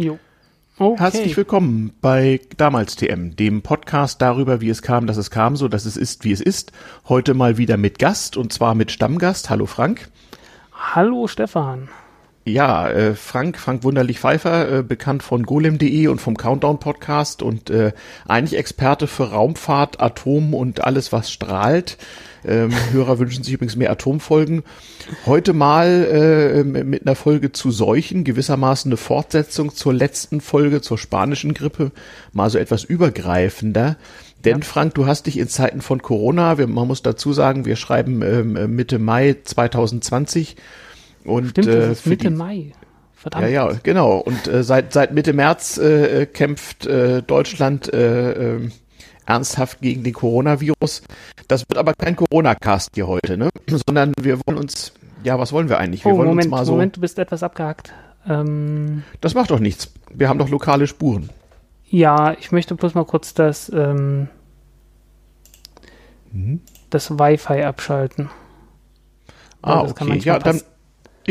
Jo. Okay. Herzlich willkommen bei Damals TM, dem Podcast darüber, wie es kam, dass es kam, so dass es ist, wie es ist. Heute mal wieder mit Gast und zwar mit Stammgast. Hallo Frank. Hallo Stefan. Ja, äh, Frank, Frank Wunderlich Pfeiffer, äh, bekannt von golem.de und vom Countdown Podcast und äh, eigentlich Experte für Raumfahrt, Atom und alles, was strahlt. Ähm, Hörer wünschen sich übrigens mehr Atomfolgen. Heute mal äh, mit einer Folge zu Seuchen, gewissermaßen eine Fortsetzung zur letzten Folge, zur spanischen Grippe, mal so etwas übergreifender. Denn. Frank, du hast dich in Zeiten von Corona, wir, man muss dazu sagen, wir schreiben ähm, Mitte Mai 2020 und Stimmt, das äh, ist Mitte die, Mai. Verdammt. Ja, ja, genau. Und äh, seit seit Mitte März äh, kämpft äh, Deutschland äh, äh, ernsthaft gegen den Coronavirus. Das wird aber kein Corona-Cast hier heute, ne? Sondern wir wollen uns, ja, was wollen wir eigentlich? Wir oh, wollen Moment, uns mal so. Moment, du bist etwas abgehackt. Ähm, das macht doch nichts. Wir haben doch lokale Spuren. Ja, ich möchte bloß mal kurz das, ähm, mhm. das Wi-Fi abschalten. Ah, okay. Ja, dann,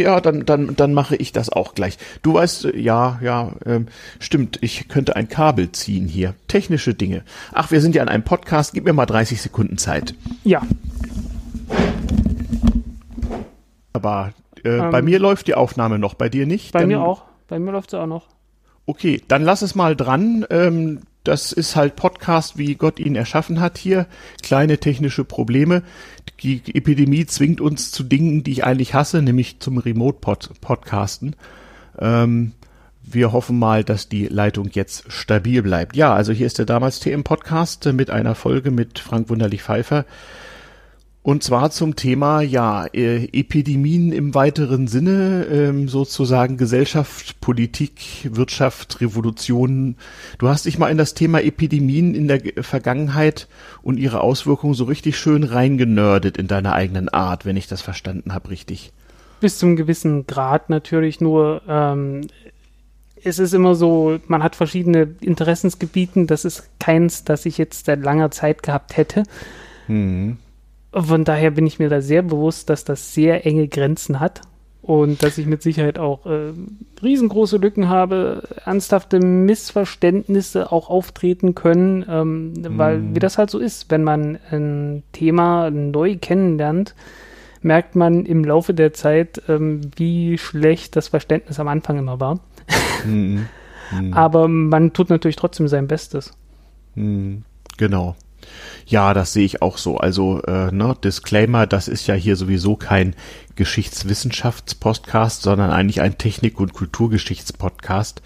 ja, dann, dann, dann mache ich das auch gleich. Du weißt, äh, ja, ja, ähm, stimmt, ich könnte ein Kabel ziehen hier. Technische Dinge. Ach, wir sind ja an einem Podcast, gib mir mal 30 Sekunden Zeit. Ja. Aber äh, ähm, bei mir läuft die Aufnahme noch, bei dir nicht? Bei dann, mir auch. Bei mir läuft sie auch noch. Okay, dann lass es mal dran. Ähm, das ist halt Podcast, wie Gott ihn erschaffen hat hier. Kleine technische Probleme. Die Epidemie zwingt uns zu Dingen, die ich eigentlich hasse, nämlich zum Remote-Podcasten. Ähm, wir hoffen mal, dass die Leitung jetzt stabil bleibt. Ja, also hier ist der damals TM Podcast mit einer Folge mit Frank Wunderlich Pfeiffer. Und zwar zum Thema, ja, äh, Epidemien im weiteren Sinne, ähm, sozusagen Gesellschaft, Politik, Wirtschaft, Revolution. Du hast dich mal in das Thema Epidemien in der Vergangenheit und ihre Auswirkungen so richtig schön reingenördet in deiner eigenen Art, wenn ich das verstanden habe, richtig. Bis zum gewissen Grad natürlich nur. Ähm, es ist immer so, man hat verschiedene Interessensgebieten. Das ist keins, das ich jetzt seit langer Zeit gehabt hätte. Mhm von daher bin ich mir da sehr bewusst, dass das sehr enge Grenzen hat und dass ich mit Sicherheit auch äh, riesengroße Lücken habe, ernsthafte Missverständnisse auch auftreten können, ähm, mm. weil wie das halt so ist, wenn man ein Thema neu kennenlernt, merkt man im Laufe der Zeit, ähm, wie schlecht das Verständnis am Anfang immer war. Mm. Mm. Aber man tut natürlich trotzdem sein Bestes. Mm. Genau. Ja, das sehe ich auch so. Also, äh, ne, Disclaimer, das ist ja hier sowieso kein Geschichtswissenschaftspodcast, sondern eigentlich ein Technik- und Kulturgeschichtspodcast.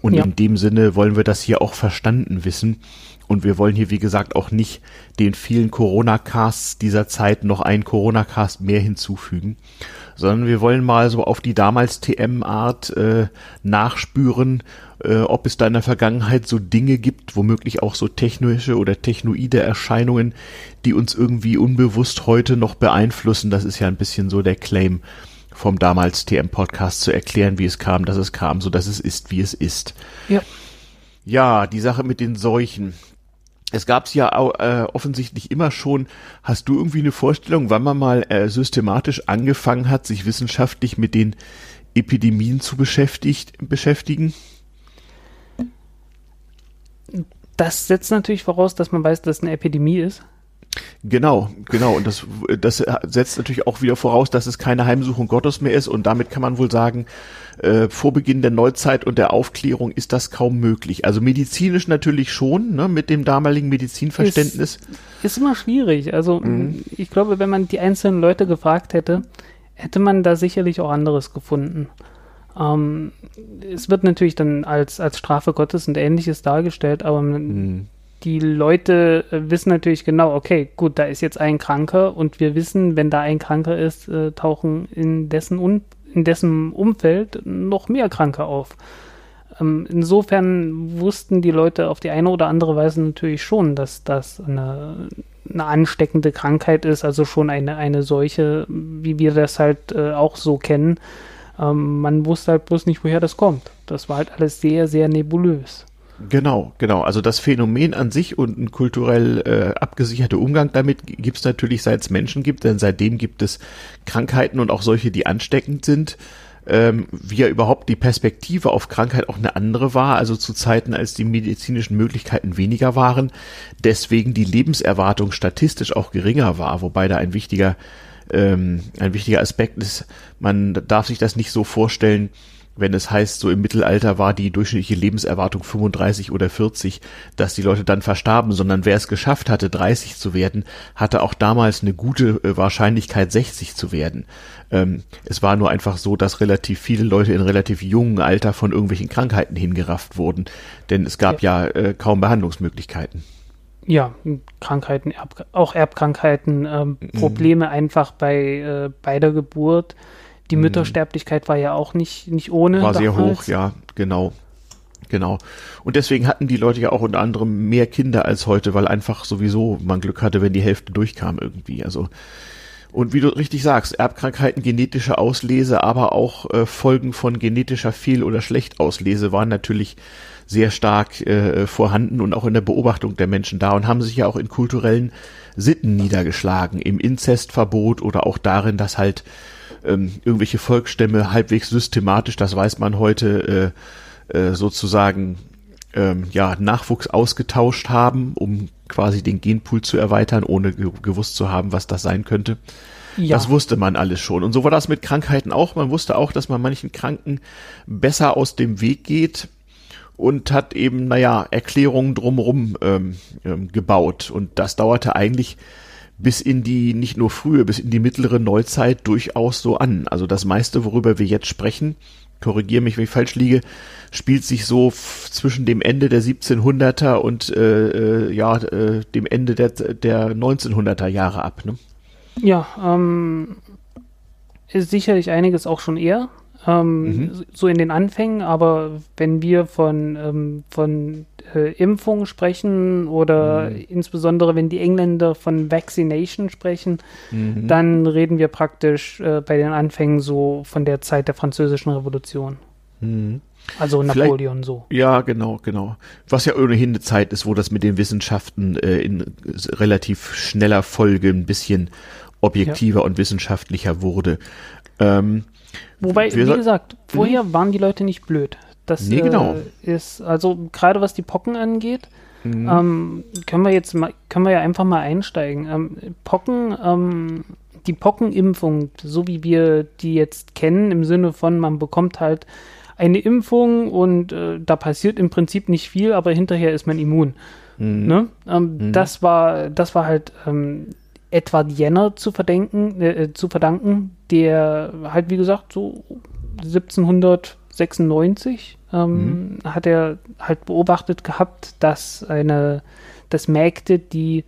Und ja. in dem Sinne wollen wir das hier auch verstanden wissen. Und wir wollen hier, wie gesagt, auch nicht den vielen Corona-Casts dieser Zeit noch einen Corona-Cast mehr hinzufügen, sondern wir wollen mal so auf die damals TM-Art äh, nachspüren, äh, ob es da in der Vergangenheit so Dinge gibt, womöglich auch so technische oder technoide Erscheinungen, die uns irgendwie unbewusst heute noch beeinflussen. Das ist ja ein bisschen so der Claim vom damals TM-Podcast zu erklären, wie es kam, dass es kam, so dass es ist, wie es ist. Ja. Ja, die Sache mit den Seuchen. Es gab's ja auch, äh, offensichtlich immer schon. Hast du irgendwie eine Vorstellung, wann man mal äh, systematisch angefangen hat, sich wissenschaftlich mit den Epidemien zu beschäftigt, beschäftigen? Das setzt natürlich voraus, dass man weiß, dass es eine Epidemie ist. Genau, genau. Und das, das setzt natürlich auch wieder voraus, dass es keine Heimsuchung Gottes mehr ist. Und damit kann man wohl sagen, äh, vor Beginn der Neuzeit und der Aufklärung ist das kaum möglich. Also medizinisch natürlich schon, ne, mit dem damaligen Medizinverständnis. Ist, ist immer schwierig. Also mhm. ich glaube, wenn man die einzelnen Leute gefragt hätte, hätte man da sicherlich auch anderes gefunden. Ähm, es wird natürlich dann als, als Strafe Gottes und ähnliches dargestellt, aber mhm. Die Leute äh, wissen natürlich genau, okay, gut, da ist jetzt ein Kranker und wir wissen, wenn da ein Kranker ist, äh, tauchen in dessen, in dessen Umfeld noch mehr Kranke auf. Ähm, insofern wussten die Leute auf die eine oder andere Weise natürlich schon, dass das eine, eine ansteckende Krankheit ist, also schon eine, eine solche, wie wir das halt äh, auch so kennen ähm, man wusste halt bloß nicht, woher das kommt. Das war halt alles sehr, sehr nebulös. Genau, genau. Also das Phänomen an sich und ein kulturell äh, abgesicherter Umgang damit gibt es natürlich, seit es Menschen gibt, denn seitdem gibt es Krankheiten und auch solche, die ansteckend sind. ähm, wie ja überhaupt die Perspektive auf Krankheit auch eine andere war, also zu Zeiten, als die medizinischen Möglichkeiten weniger waren, deswegen die Lebenserwartung statistisch auch geringer war, wobei da ein wichtiger, ähm, ein wichtiger Aspekt ist, man darf sich das nicht so vorstellen, wenn es heißt, so im Mittelalter war die durchschnittliche Lebenserwartung 35 oder 40, dass die Leute dann verstarben, sondern wer es geschafft hatte, 30 zu werden, hatte auch damals eine gute äh, Wahrscheinlichkeit, 60 zu werden. Ähm, es war nur einfach so, dass relativ viele Leute in relativ jungen Alter von irgendwelchen Krankheiten hingerafft wurden, denn es gab ja, ja äh, kaum Behandlungsmöglichkeiten. Ja, Krankheiten, Erb auch Erbkrankheiten, ähm, mhm. Probleme mhm. einfach bei, äh, bei der Geburt die mhm. Müttersterblichkeit war ja auch nicht, nicht ohne. War sehr hoch, ja, genau. Genau. Und deswegen hatten die Leute ja auch unter anderem mehr Kinder als heute, weil einfach sowieso man Glück hatte, wenn die Hälfte durchkam irgendwie. Also und wie du richtig sagst, Erbkrankheiten, genetische Auslese, aber auch äh, Folgen von genetischer Fehl- oder Schlechtauslese waren natürlich sehr stark äh, vorhanden und auch in der Beobachtung der Menschen da und haben sich ja auch in kulturellen Sitten niedergeschlagen, im Inzestverbot oder auch darin, dass halt ähm, irgendwelche Volksstämme halbwegs systematisch, das weiß man heute, äh, äh, sozusagen ähm, ja, Nachwuchs ausgetauscht haben, um quasi den Genpool zu erweitern, ohne ge gewusst zu haben, was das sein könnte. Ja. Das wusste man alles schon. Und so war das mit Krankheiten auch. Man wusste auch, dass man manchen Kranken besser aus dem Weg geht und hat eben, naja, Erklärungen drumherum ähm, ähm, gebaut. Und das dauerte eigentlich bis in die, nicht nur frühe, bis in die mittlere Neuzeit durchaus so an. Also das meiste, worüber wir jetzt sprechen, korrigiere mich, wenn ich falsch liege, spielt sich so zwischen dem Ende der 1700er und äh, äh, ja, äh, dem Ende der, der 1900er Jahre ab. Ne? Ja, ähm, ist sicherlich einiges auch schon eher. Ähm, mhm. So in den Anfängen, aber wenn wir von, ähm, von äh, Impfung sprechen oder mhm. insbesondere wenn die Engländer von Vaccination sprechen, mhm. dann reden wir praktisch äh, bei den Anfängen so von der Zeit der Französischen Revolution. Mhm. Also Napoleon Vielleicht, so. Ja, genau, genau. Was ja ohnehin eine Zeit ist, wo das mit den Wissenschaften äh, in relativ schneller Folge ein bisschen objektiver ja. und wissenschaftlicher wurde. Ähm, Wobei, wie gesagt, vorher mhm. waren die Leute nicht blöd. Das nee, genau. äh, ist, also gerade was die Pocken angeht, mhm. ähm, können wir jetzt mal, können wir ja einfach mal einsteigen. Ähm, Pocken, ähm, die Pockenimpfung, so wie wir die jetzt kennen, im Sinne von, man bekommt halt eine Impfung und äh, da passiert im Prinzip nicht viel, aber hinterher ist man immun. Mhm. Ne? Ähm, mhm. Das war, das war halt ähm, Edward Jenner zu verdenken, äh, zu verdanken, der halt wie gesagt so 1796 ähm, mhm. hat er halt beobachtet gehabt, dass eine, dass Mägde, die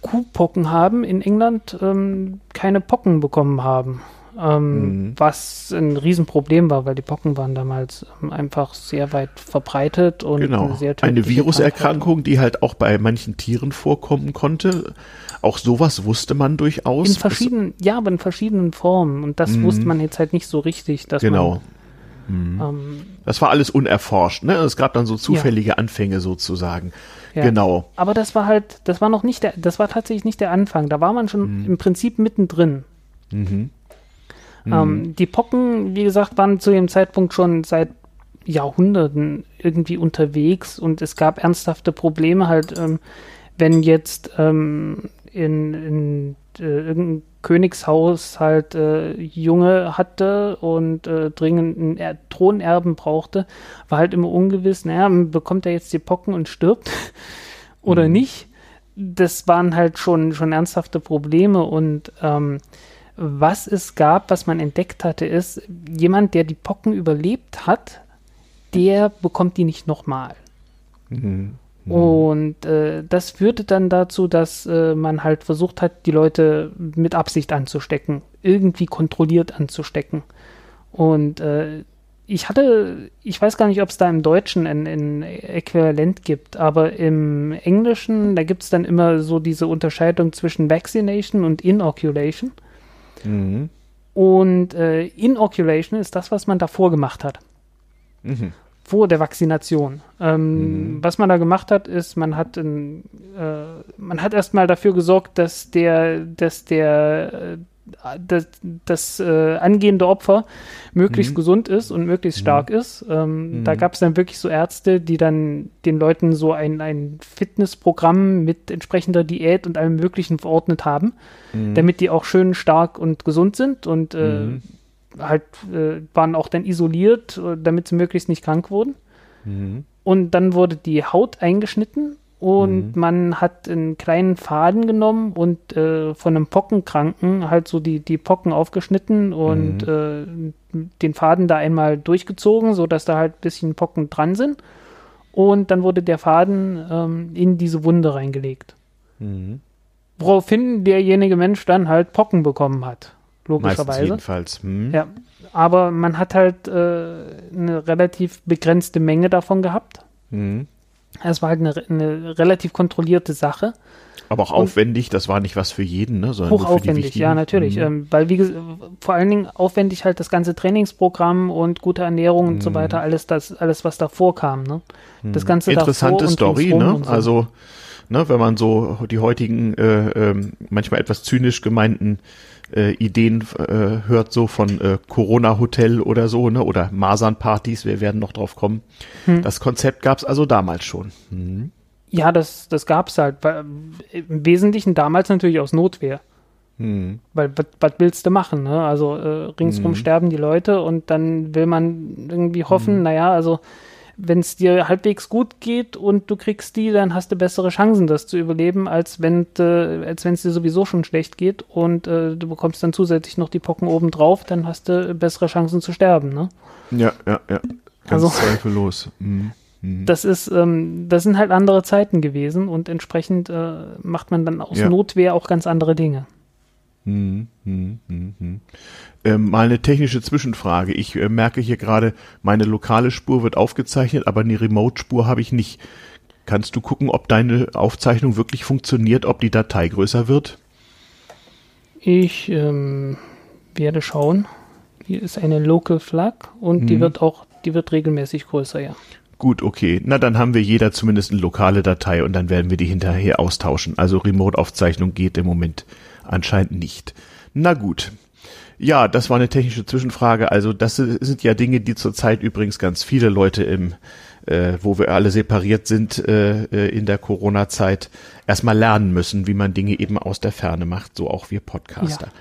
Kuhpocken haben in England, ähm, keine Pocken bekommen haben. Ähm, mhm. Was ein Riesenproblem war, weil die Pocken waren damals ähm, einfach sehr weit verbreitet und genau. eine, sehr eine Viruserkrankung, die halt auch bei manchen Tieren vorkommen konnte. Auch sowas wusste man durchaus. In verschiedenen, ja, aber in verschiedenen Formen. Und das mhm. wusste man jetzt halt nicht so richtig, dass genau. man Mhm. Ähm, das war alles unerforscht, ne? Es gab dann so zufällige ja. Anfänge sozusagen. Ja. Genau. Aber das war halt, das war noch nicht der, das war tatsächlich nicht der Anfang. Da war man schon mhm. im Prinzip mittendrin. Mhm. Ähm, mhm. die Pocken, wie gesagt, waren zu dem Zeitpunkt schon seit Jahrhunderten irgendwie unterwegs und es gab ernsthafte Probleme halt, ähm, wenn jetzt ähm, in, in äh, irgendein Königshaus halt äh, Junge hatte und äh, dringend einen er Thronerben brauchte, war halt immer ungewiss, naja, bekommt er jetzt die Pocken und stirbt oder mhm. nicht. Das waren halt schon, schon ernsthafte Probleme und ähm, was es gab, was man entdeckt hatte, ist, jemand, der die Pocken überlebt hat, der bekommt die nicht nochmal. Mhm. Mhm. Und äh, das führte dann dazu, dass äh, man halt versucht hat, die Leute mit Absicht anzustecken, irgendwie kontrolliert anzustecken. Und äh, ich hatte, ich weiß gar nicht, ob es da im Deutschen ein, ein, Äquivalent gibt, aber im Englischen, da gibt es dann immer so diese Unterscheidung zwischen Vaccination und Inoculation. Mhm. Und äh, Inoculation ist das, was man davor gemacht hat. Mhm vor der Vaccination. Ähm, mhm. Was man da gemacht hat, ist, man hat, in, äh, man hat erstmal dafür gesorgt, dass der, dass der, das, das äh, angehende Opfer möglichst mhm. gesund ist und möglichst mhm. stark ist. Ähm, mhm. Da gab es dann wirklich so Ärzte, die dann den Leuten so ein, ein Fitnessprogramm mit entsprechender Diät und allem Möglichen verordnet haben, mhm. damit die auch schön stark und gesund sind und äh, mhm. Halt äh, waren auch dann isoliert, äh, damit sie möglichst nicht krank wurden. Mhm. Und dann wurde die Haut eingeschnitten und mhm. man hat einen kleinen Faden genommen und äh, von einem Pockenkranken halt so die, die Pocken aufgeschnitten und mhm. äh, den Faden da einmal durchgezogen, sodass da halt ein bisschen Pocken dran sind. Und dann wurde der Faden ähm, in diese Wunde reingelegt. Mhm. Woraufhin derjenige Mensch dann halt Pocken bekommen hat. Logischerweise. Jedenfalls. Hm. Ja. Aber man hat halt äh, eine relativ begrenzte Menge davon gehabt. Mhm. Es war halt eine, eine relativ kontrollierte Sache. Aber auch aufwendig, das war nicht was für jeden, ne? Sondern hochaufwendig, ja, natürlich. Mhm. Ähm, weil, wie vor allen Dingen aufwendig halt das ganze Trainingsprogramm und gute Ernährung und so mhm. weiter, alles, das, alles, was davor kam, ne? Das mhm. Ganze Interessante Story, ne? So. Also, ne, wenn man so die heutigen, äh, äh, manchmal etwas zynisch gemeinten äh, Ideen äh, hört, so von äh, Corona-Hotel oder so, ne? Oder Masern-Partys, wir werden noch drauf kommen. Hm. Das Konzept gab es also damals schon. Hm. Ja, das, das gab es halt. Weil, Im Wesentlichen damals natürlich aus Notwehr. Hm. Weil, was willst du machen? Ne? Also äh, ringsrum hm. sterben die Leute und dann will man irgendwie hoffen, hm. naja, also wenn es dir halbwegs gut geht und du kriegst die, dann hast du bessere Chancen, das zu überleben, als wenn äh, als wenn es dir sowieso schon schlecht geht und äh, du bekommst dann zusätzlich noch die Pocken obendrauf, dann hast du bessere Chancen zu sterben, ne? Ja, ja, ja. Ganz also, zweifellos. Mhm. Mhm. Das ist, ähm, das sind halt andere Zeiten gewesen und entsprechend äh, macht man dann aus ja. Notwehr auch ganz andere Dinge. Hm, hm, hm, hm. Ähm, mal eine technische Zwischenfrage. Ich äh, merke hier gerade, meine lokale Spur wird aufgezeichnet, aber eine Remote-Spur habe ich nicht. Kannst du gucken, ob deine Aufzeichnung wirklich funktioniert, ob die Datei größer wird? Ich ähm, werde schauen. Hier ist eine Local Flag und die hm. wird auch, die wird regelmäßig größer, ja. Gut, okay. Na, dann haben wir jeder zumindest eine lokale Datei und dann werden wir die hinterher austauschen. Also Remote-Aufzeichnung geht im Moment Anscheinend nicht. Na gut. Ja, das war eine technische Zwischenfrage. Also das sind ja Dinge, die zurzeit übrigens ganz viele Leute im, äh, wo wir alle separiert sind äh, äh in der Corona-Zeit, erstmal lernen müssen, wie man Dinge eben aus der Ferne macht, so auch wir Podcaster. Ja.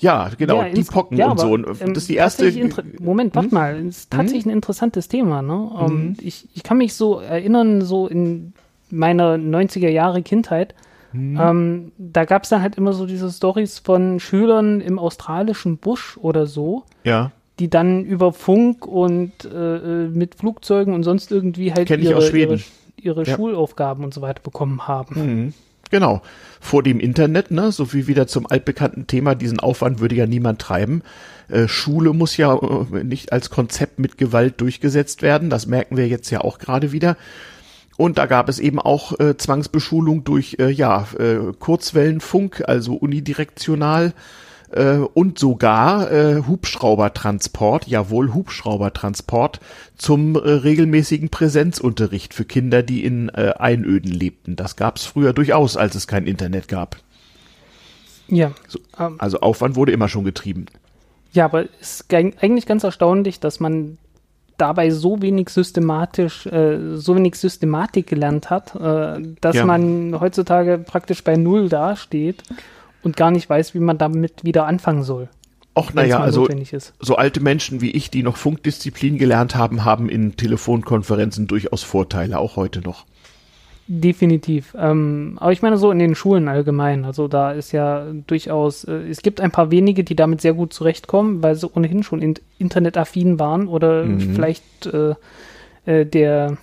Ja, genau, ja, die Pocken ja, und so. Und ähm, das ist die erste. Moment, warte hm? mal, das ist tatsächlich hm? ein interessantes Thema. Ne? Um, hm? ich, ich kann mich so erinnern, so in meiner 90er Jahre Kindheit, Mhm. Ähm, da gab es dann halt immer so diese Stories von Schülern im australischen Busch oder so. Ja. Die dann über Funk und äh, mit Flugzeugen und sonst irgendwie halt ihre, ihre, ihre ja. Schulaufgaben und so weiter bekommen haben. Mhm. Genau. Vor dem Internet, ne, so wie wieder zum altbekannten Thema, diesen Aufwand würde ja niemand treiben. Äh, Schule muss ja äh, nicht als Konzept mit Gewalt durchgesetzt werden. Das merken wir jetzt ja auch gerade wieder. Und da gab es eben auch äh, Zwangsbeschulung durch äh, ja äh, Kurzwellenfunk, also unidirektional äh, und sogar äh, Hubschraubertransport, jawohl Hubschraubertransport zum äh, regelmäßigen Präsenzunterricht für Kinder, die in äh, Einöden lebten. Das gab es früher durchaus, als es kein Internet gab. Ja. So, ähm, also Aufwand wurde immer schon getrieben. Ja, aber es ist eigentlich ganz erstaunlich, dass man dabei so wenig systematisch, äh, so wenig Systematik gelernt hat, äh, dass ja. man heutzutage praktisch bei Null dasteht und gar nicht weiß, wie man damit wieder anfangen soll. Och, naja, also so alte Menschen wie ich, die noch Funkdisziplin gelernt haben, haben in Telefonkonferenzen durchaus Vorteile, auch heute noch. Definitiv. Ähm, aber ich meine so in den Schulen allgemein. Also da ist ja durchaus, äh, es gibt ein paar wenige, die damit sehr gut zurechtkommen, weil sie ohnehin schon in, internetaffin waren oder mhm. vielleicht äh, äh, der,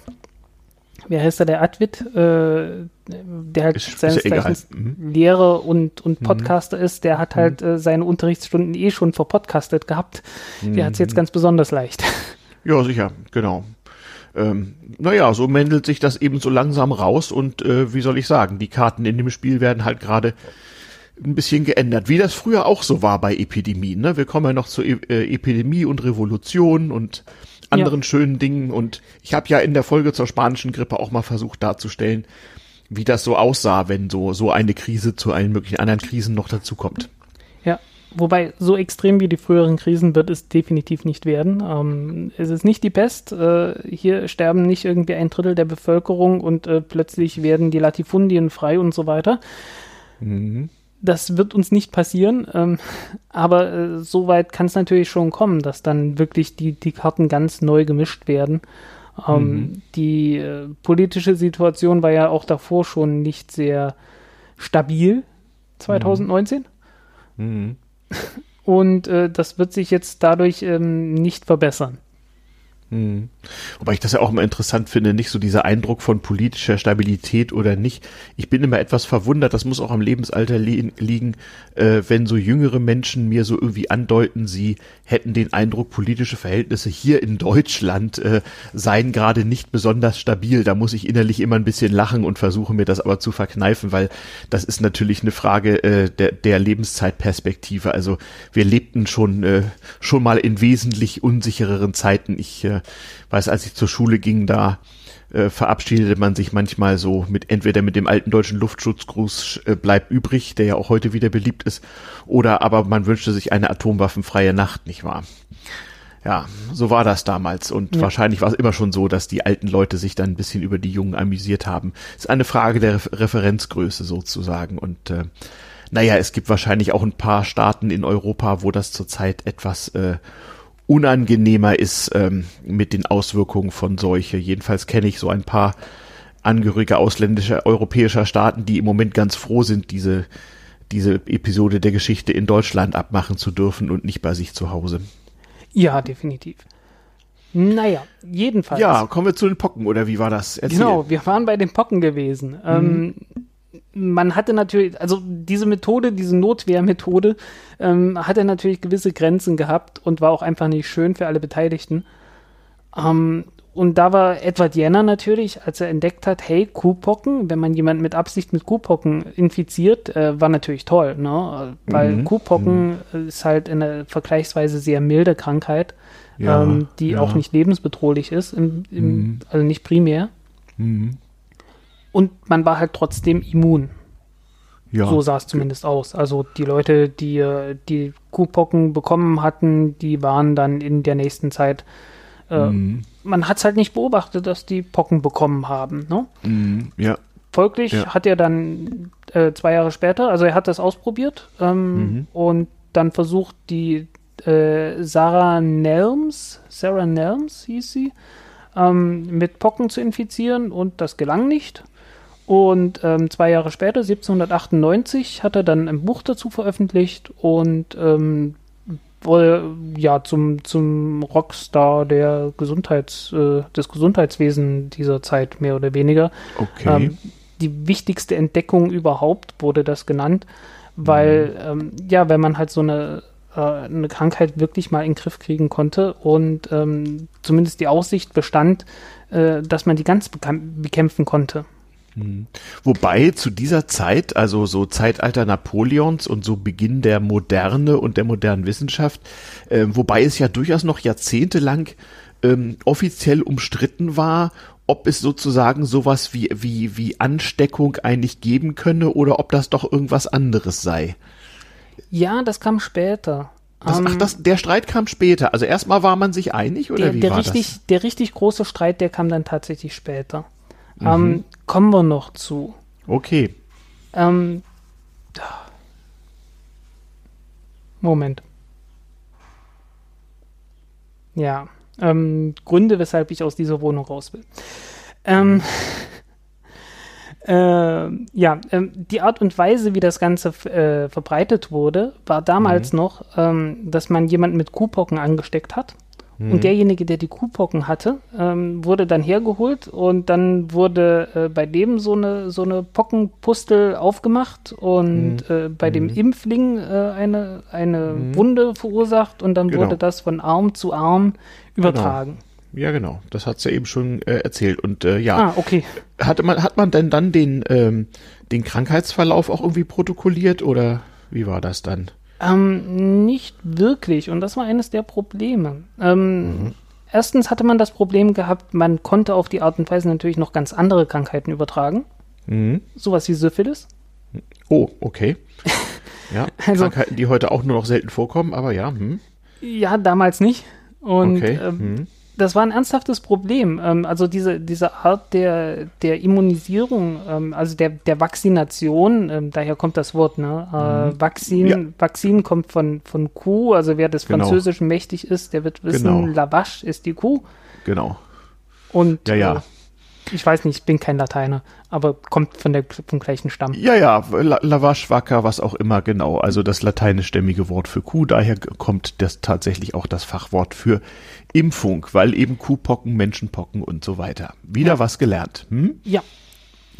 wer heißt da, der Advit, äh, der halt ist, seines Zeichens mhm. Lehrer und, und mhm. Podcaster mhm. ist, der hat halt mhm. äh, seine Unterrichtsstunden eh schon verpodcastet gehabt. Der hat es jetzt mhm. ganz besonders leicht. Ja, sicher, genau ähm, naja, so mändelt sich das eben so langsam raus und äh, wie soll ich sagen, die Karten in dem Spiel werden halt gerade ein bisschen geändert, wie das früher auch so war bei Epidemien. Ne? Wir kommen ja noch zu e äh, Epidemie und Revolution und anderen ja. schönen Dingen und ich habe ja in der Folge zur spanischen Grippe auch mal versucht darzustellen, wie das so aussah, wenn so so eine Krise zu allen möglichen anderen Krisen noch dazukommt. Ja, Wobei, so extrem wie die früheren Krisen wird es definitiv nicht werden. Ähm, es ist nicht die Pest. Äh, hier sterben nicht irgendwie ein Drittel der Bevölkerung und äh, plötzlich werden die Latifundien frei und so weiter. Mhm. Das wird uns nicht passieren, ähm, aber äh, so weit kann es natürlich schon kommen, dass dann wirklich die, die Karten ganz neu gemischt werden. Ähm, mhm. Die äh, politische Situation war ja auch davor schon nicht sehr stabil, 2019. Mhm. Und äh, das wird sich jetzt dadurch ähm, nicht verbessern. Hm. Wobei ich das ja auch immer interessant finde, nicht so dieser Eindruck von politischer Stabilität oder nicht. Ich bin immer etwas verwundert, das muss auch am Lebensalter li liegen, äh, wenn so jüngere Menschen mir so irgendwie andeuten, sie hätten den Eindruck, politische Verhältnisse hier in Deutschland äh, seien gerade nicht besonders stabil. Da muss ich innerlich immer ein bisschen lachen und versuche mir das aber zu verkneifen, weil das ist natürlich eine Frage äh, der, der Lebenszeitperspektive. Also wir lebten schon, äh, schon mal in wesentlich unsichereren Zeiten. Ich äh, weiß, als ich zur Schule ging, da äh, verabschiedete man sich manchmal so mit entweder mit dem alten deutschen Luftschutzgruß äh, bleibt übrig, der ja auch heute wieder beliebt ist, oder aber man wünschte sich eine atomwaffenfreie Nacht, nicht wahr? Ja, so war das damals und ja. wahrscheinlich war es immer schon so, dass die alten Leute sich dann ein bisschen über die Jungen amüsiert haben. Ist eine Frage der Referenzgröße sozusagen und äh, naja, es gibt wahrscheinlich auch ein paar Staaten in Europa, wo das zurzeit etwas äh, unangenehmer ist ähm, mit den Auswirkungen von Seuche. Jedenfalls kenne ich so ein paar Angehörige ausländischer, europäischer Staaten, die im Moment ganz froh sind, diese, diese Episode der Geschichte in Deutschland abmachen zu dürfen und nicht bei sich zu Hause. Ja, definitiv. Naja, jedenfalls. Ja, kommen wir zu den Pocken, oder wie war das? Erzähl. Genau, wir waren bei den Pocken gewesen. Mhm. Ähm, man hatte natürlich, also diese Methode, diese Notwehrmethode, ähm, hatte natürlich gewisse Grenzen gehabt und war auch einfach nicht schön für alle Beteiligten. Ähm, und da war Edward Jenner natürlich, als er entdeckt hat, hey, Kuhpocken, wenn man jemanden mit Absicht mit Kuhpocken infiziert, äh, war natürlich toll, ne? Weil mhm. Kuhpocken mhm. ist halt eine vergleichsweise sehr milde Krankheit, ja, ähm, die ja. auch nicht lebensbedrohlich ist, im, im, mhm. also nicht primär. Und man war halt trotzdem immun. Ja. So sah es zumindest aus. Also die Leute, die die Kuhpocken bekommen hatten, die waren dann in der nächsten Zeit. Äh, mhm. Man hat es halt nicht beobachtet, dass die Pocken bekommen haben. Ne? Mhm. Ja. Folglich ja. hat er dann äh, zwei Jahre später, also er hat das ausprobiert ähm, mhm. und dann versucht, die äh, Sarah Nelms, Sarah Nelms hieß sie, ähm, mit Pocken zu infizieren und das gelang nicht. Und ähm, zwei Jahre später, 1798, hat er dann ein Buch dazu veröffentlicht und ähm, wohl ja zum, zum Rockstar der Gesundheits, äh, des Gesundheitswesens dieser Zeit mehr oder weniger. Okay. Ähm, die wichtigste Entdeckung überhaupt wurde das genannt, weil mhm. ähm, ja, wenn man halt so eine äh, eine Krankheit wirklich mal in den Griff kriegen konnte und ähm, zumindest die Aussicht bestand, äh, dass man die ganz bekämpfen konnte. Mhm. Wobei zu dieser Zeit, also so Zeitalter Napoleons und so Beginn der Moderne und der modernen Wissenschaft, äh, wobei es ja durchaus noch jahrzehntelang ähm, offiziell umstritten war, ob es sozusagen sowas wie, wie, wie Ansteckung eigentlich geben könne oder ob das doch irgendwas anderes sei. Ja, das kam später. Das, ach, ähm, das, der Streit kam später. Also erstmal war man sich einig oder der, wie der war richtig, das? Der richtig große Streit, der kam dann tatsächlich später. Mhm. Ähm, kommen wir noch zu. Okay. Ähm, Moment. Ja, ähm, Gründe, weshalb ich aus dieser Wohnung raus will. Ähm, äh, ja, ähm, die Art und Weise, wie das Ganze äh, verbreitet wurde, war damals mhm. noch, ähm, dass man jemanden mit Kuhpocken angesteckt hat und mhm. derjenige, der die Kuhpocken hatte, ähm, wurde dann hergeholt und dann wurde äh, bei dem so eine, so eine Pockenpustel aufgemacht und mhm. äh, bei dem mhm. Impfling äh, eine, eine mhm. Wunde verursacht und dann genau. wurde das von Arm zu Arm übertragen. Genau. Ja, genau. Das hat sie ja eben schon äh, erzählt. Und äh, ja, ah, okay. hatte man, hat man denn dann den, ähm, den Krankheitsverlauf auch irgendwie protokolliert oder wie war das dann? Ähm, nicht wirklich. Und das war eines der Probleme. Ähm, mhm. Erstens hatte man das Problem gehabt, man konnte auf die Art und Weise natürlich noch ganz andere Krankheiten übertragen. Mhm. Sowas wie Syphilis. Oh, okay. Ja, also, Krankheiten, die heute auch nur noch selten vorkommen, aber ja. Hm. Ja, damals nicht. Und okay. ähm, hm. Das war ein ernsthaftes Problem. Ähm, also diese, diese Art der, der Immunisierung, ähm, also der, der Vaccination, ähm, daher kommt das Wort, ne? Äh, mhm. Vakzin, ja. Vakzin kommt von, von Kuh, also wer des genau. Französischen mächtig ist, der wird wissen, genau. Lavache ist die Kuh. Genau. Und ja, ja. Äh, ich weiß nicht, ich bin kein Lateiner, aber kommt von der, vom gleichen Stamm. Ja, ja, Lavash, Wacker, was auch immer, genau. Also das lateinischstämmige Wort für Kuh, daher kommt das tatsächlich auch das Fachwort für Impfung, weil eben Kuhpocken, Menschenpocken und so weiter. Wieder ja. was gelernt. Hm? Ja.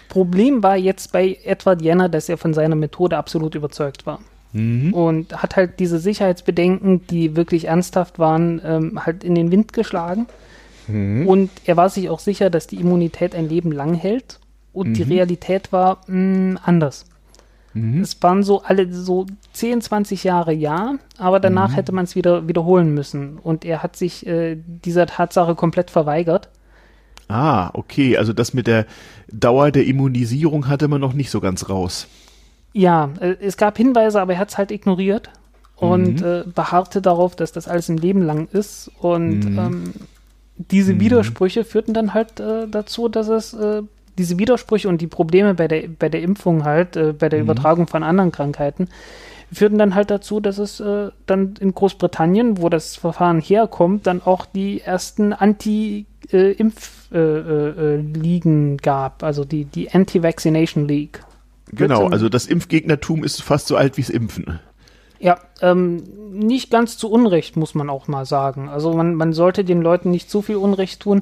Problem war jetzt bei Edward Jenner, dass er von seiner Methode absolut überzeugt war. Mhm. Und hat halt diese Sicherheitsbedenken, die wirklich ernsthaft waren, ähm, halt in den Wind geschlagen. Mhm. Und er war sich auch sicher, dass die Immunität ein Leben lang hält. Und mhm. die Realität war mh, mm, anders. Mhm. Es waren so alle so 10, 20 Jahre ja, aber danach mhm. hätte man es wieder wiederholen müssen. Und er hat sich äh, dieser Tatsache komplett verweigert. Ah, okay. Also das mit der Dauer der Immunisierung hatte man noch nicht so ganz raus. Ja, äh, es gab Hinweise, aber er hat es halt ignoriert und mhm. äh, beharrte darauf, dass das alles im Leben lang ist. Und mhm. ähm, diese mhm. Widersprüche führten dann halt äh, dazu, dass es äh, diese Widersprüche und die Probleme bei der, bei der Impfung halt, äh, bei der mhm. Übertragung von anderen Krankheiten, führten dann halt dazu, dass es äh, dann in Großbritannien, wo das Verfahren herkommt, dann auch die ersten Anti-Impf-Ligen gab, also die, die Anti-Vaccination League. Genau, also das Impfgegnertum ist fast so alt wie das Impfen. Ja, ähm, nicht ganz zu Unrecht, muss man auch mal sagen. Also man, man sollte den Leuten nicht zu viel Unrecht tun.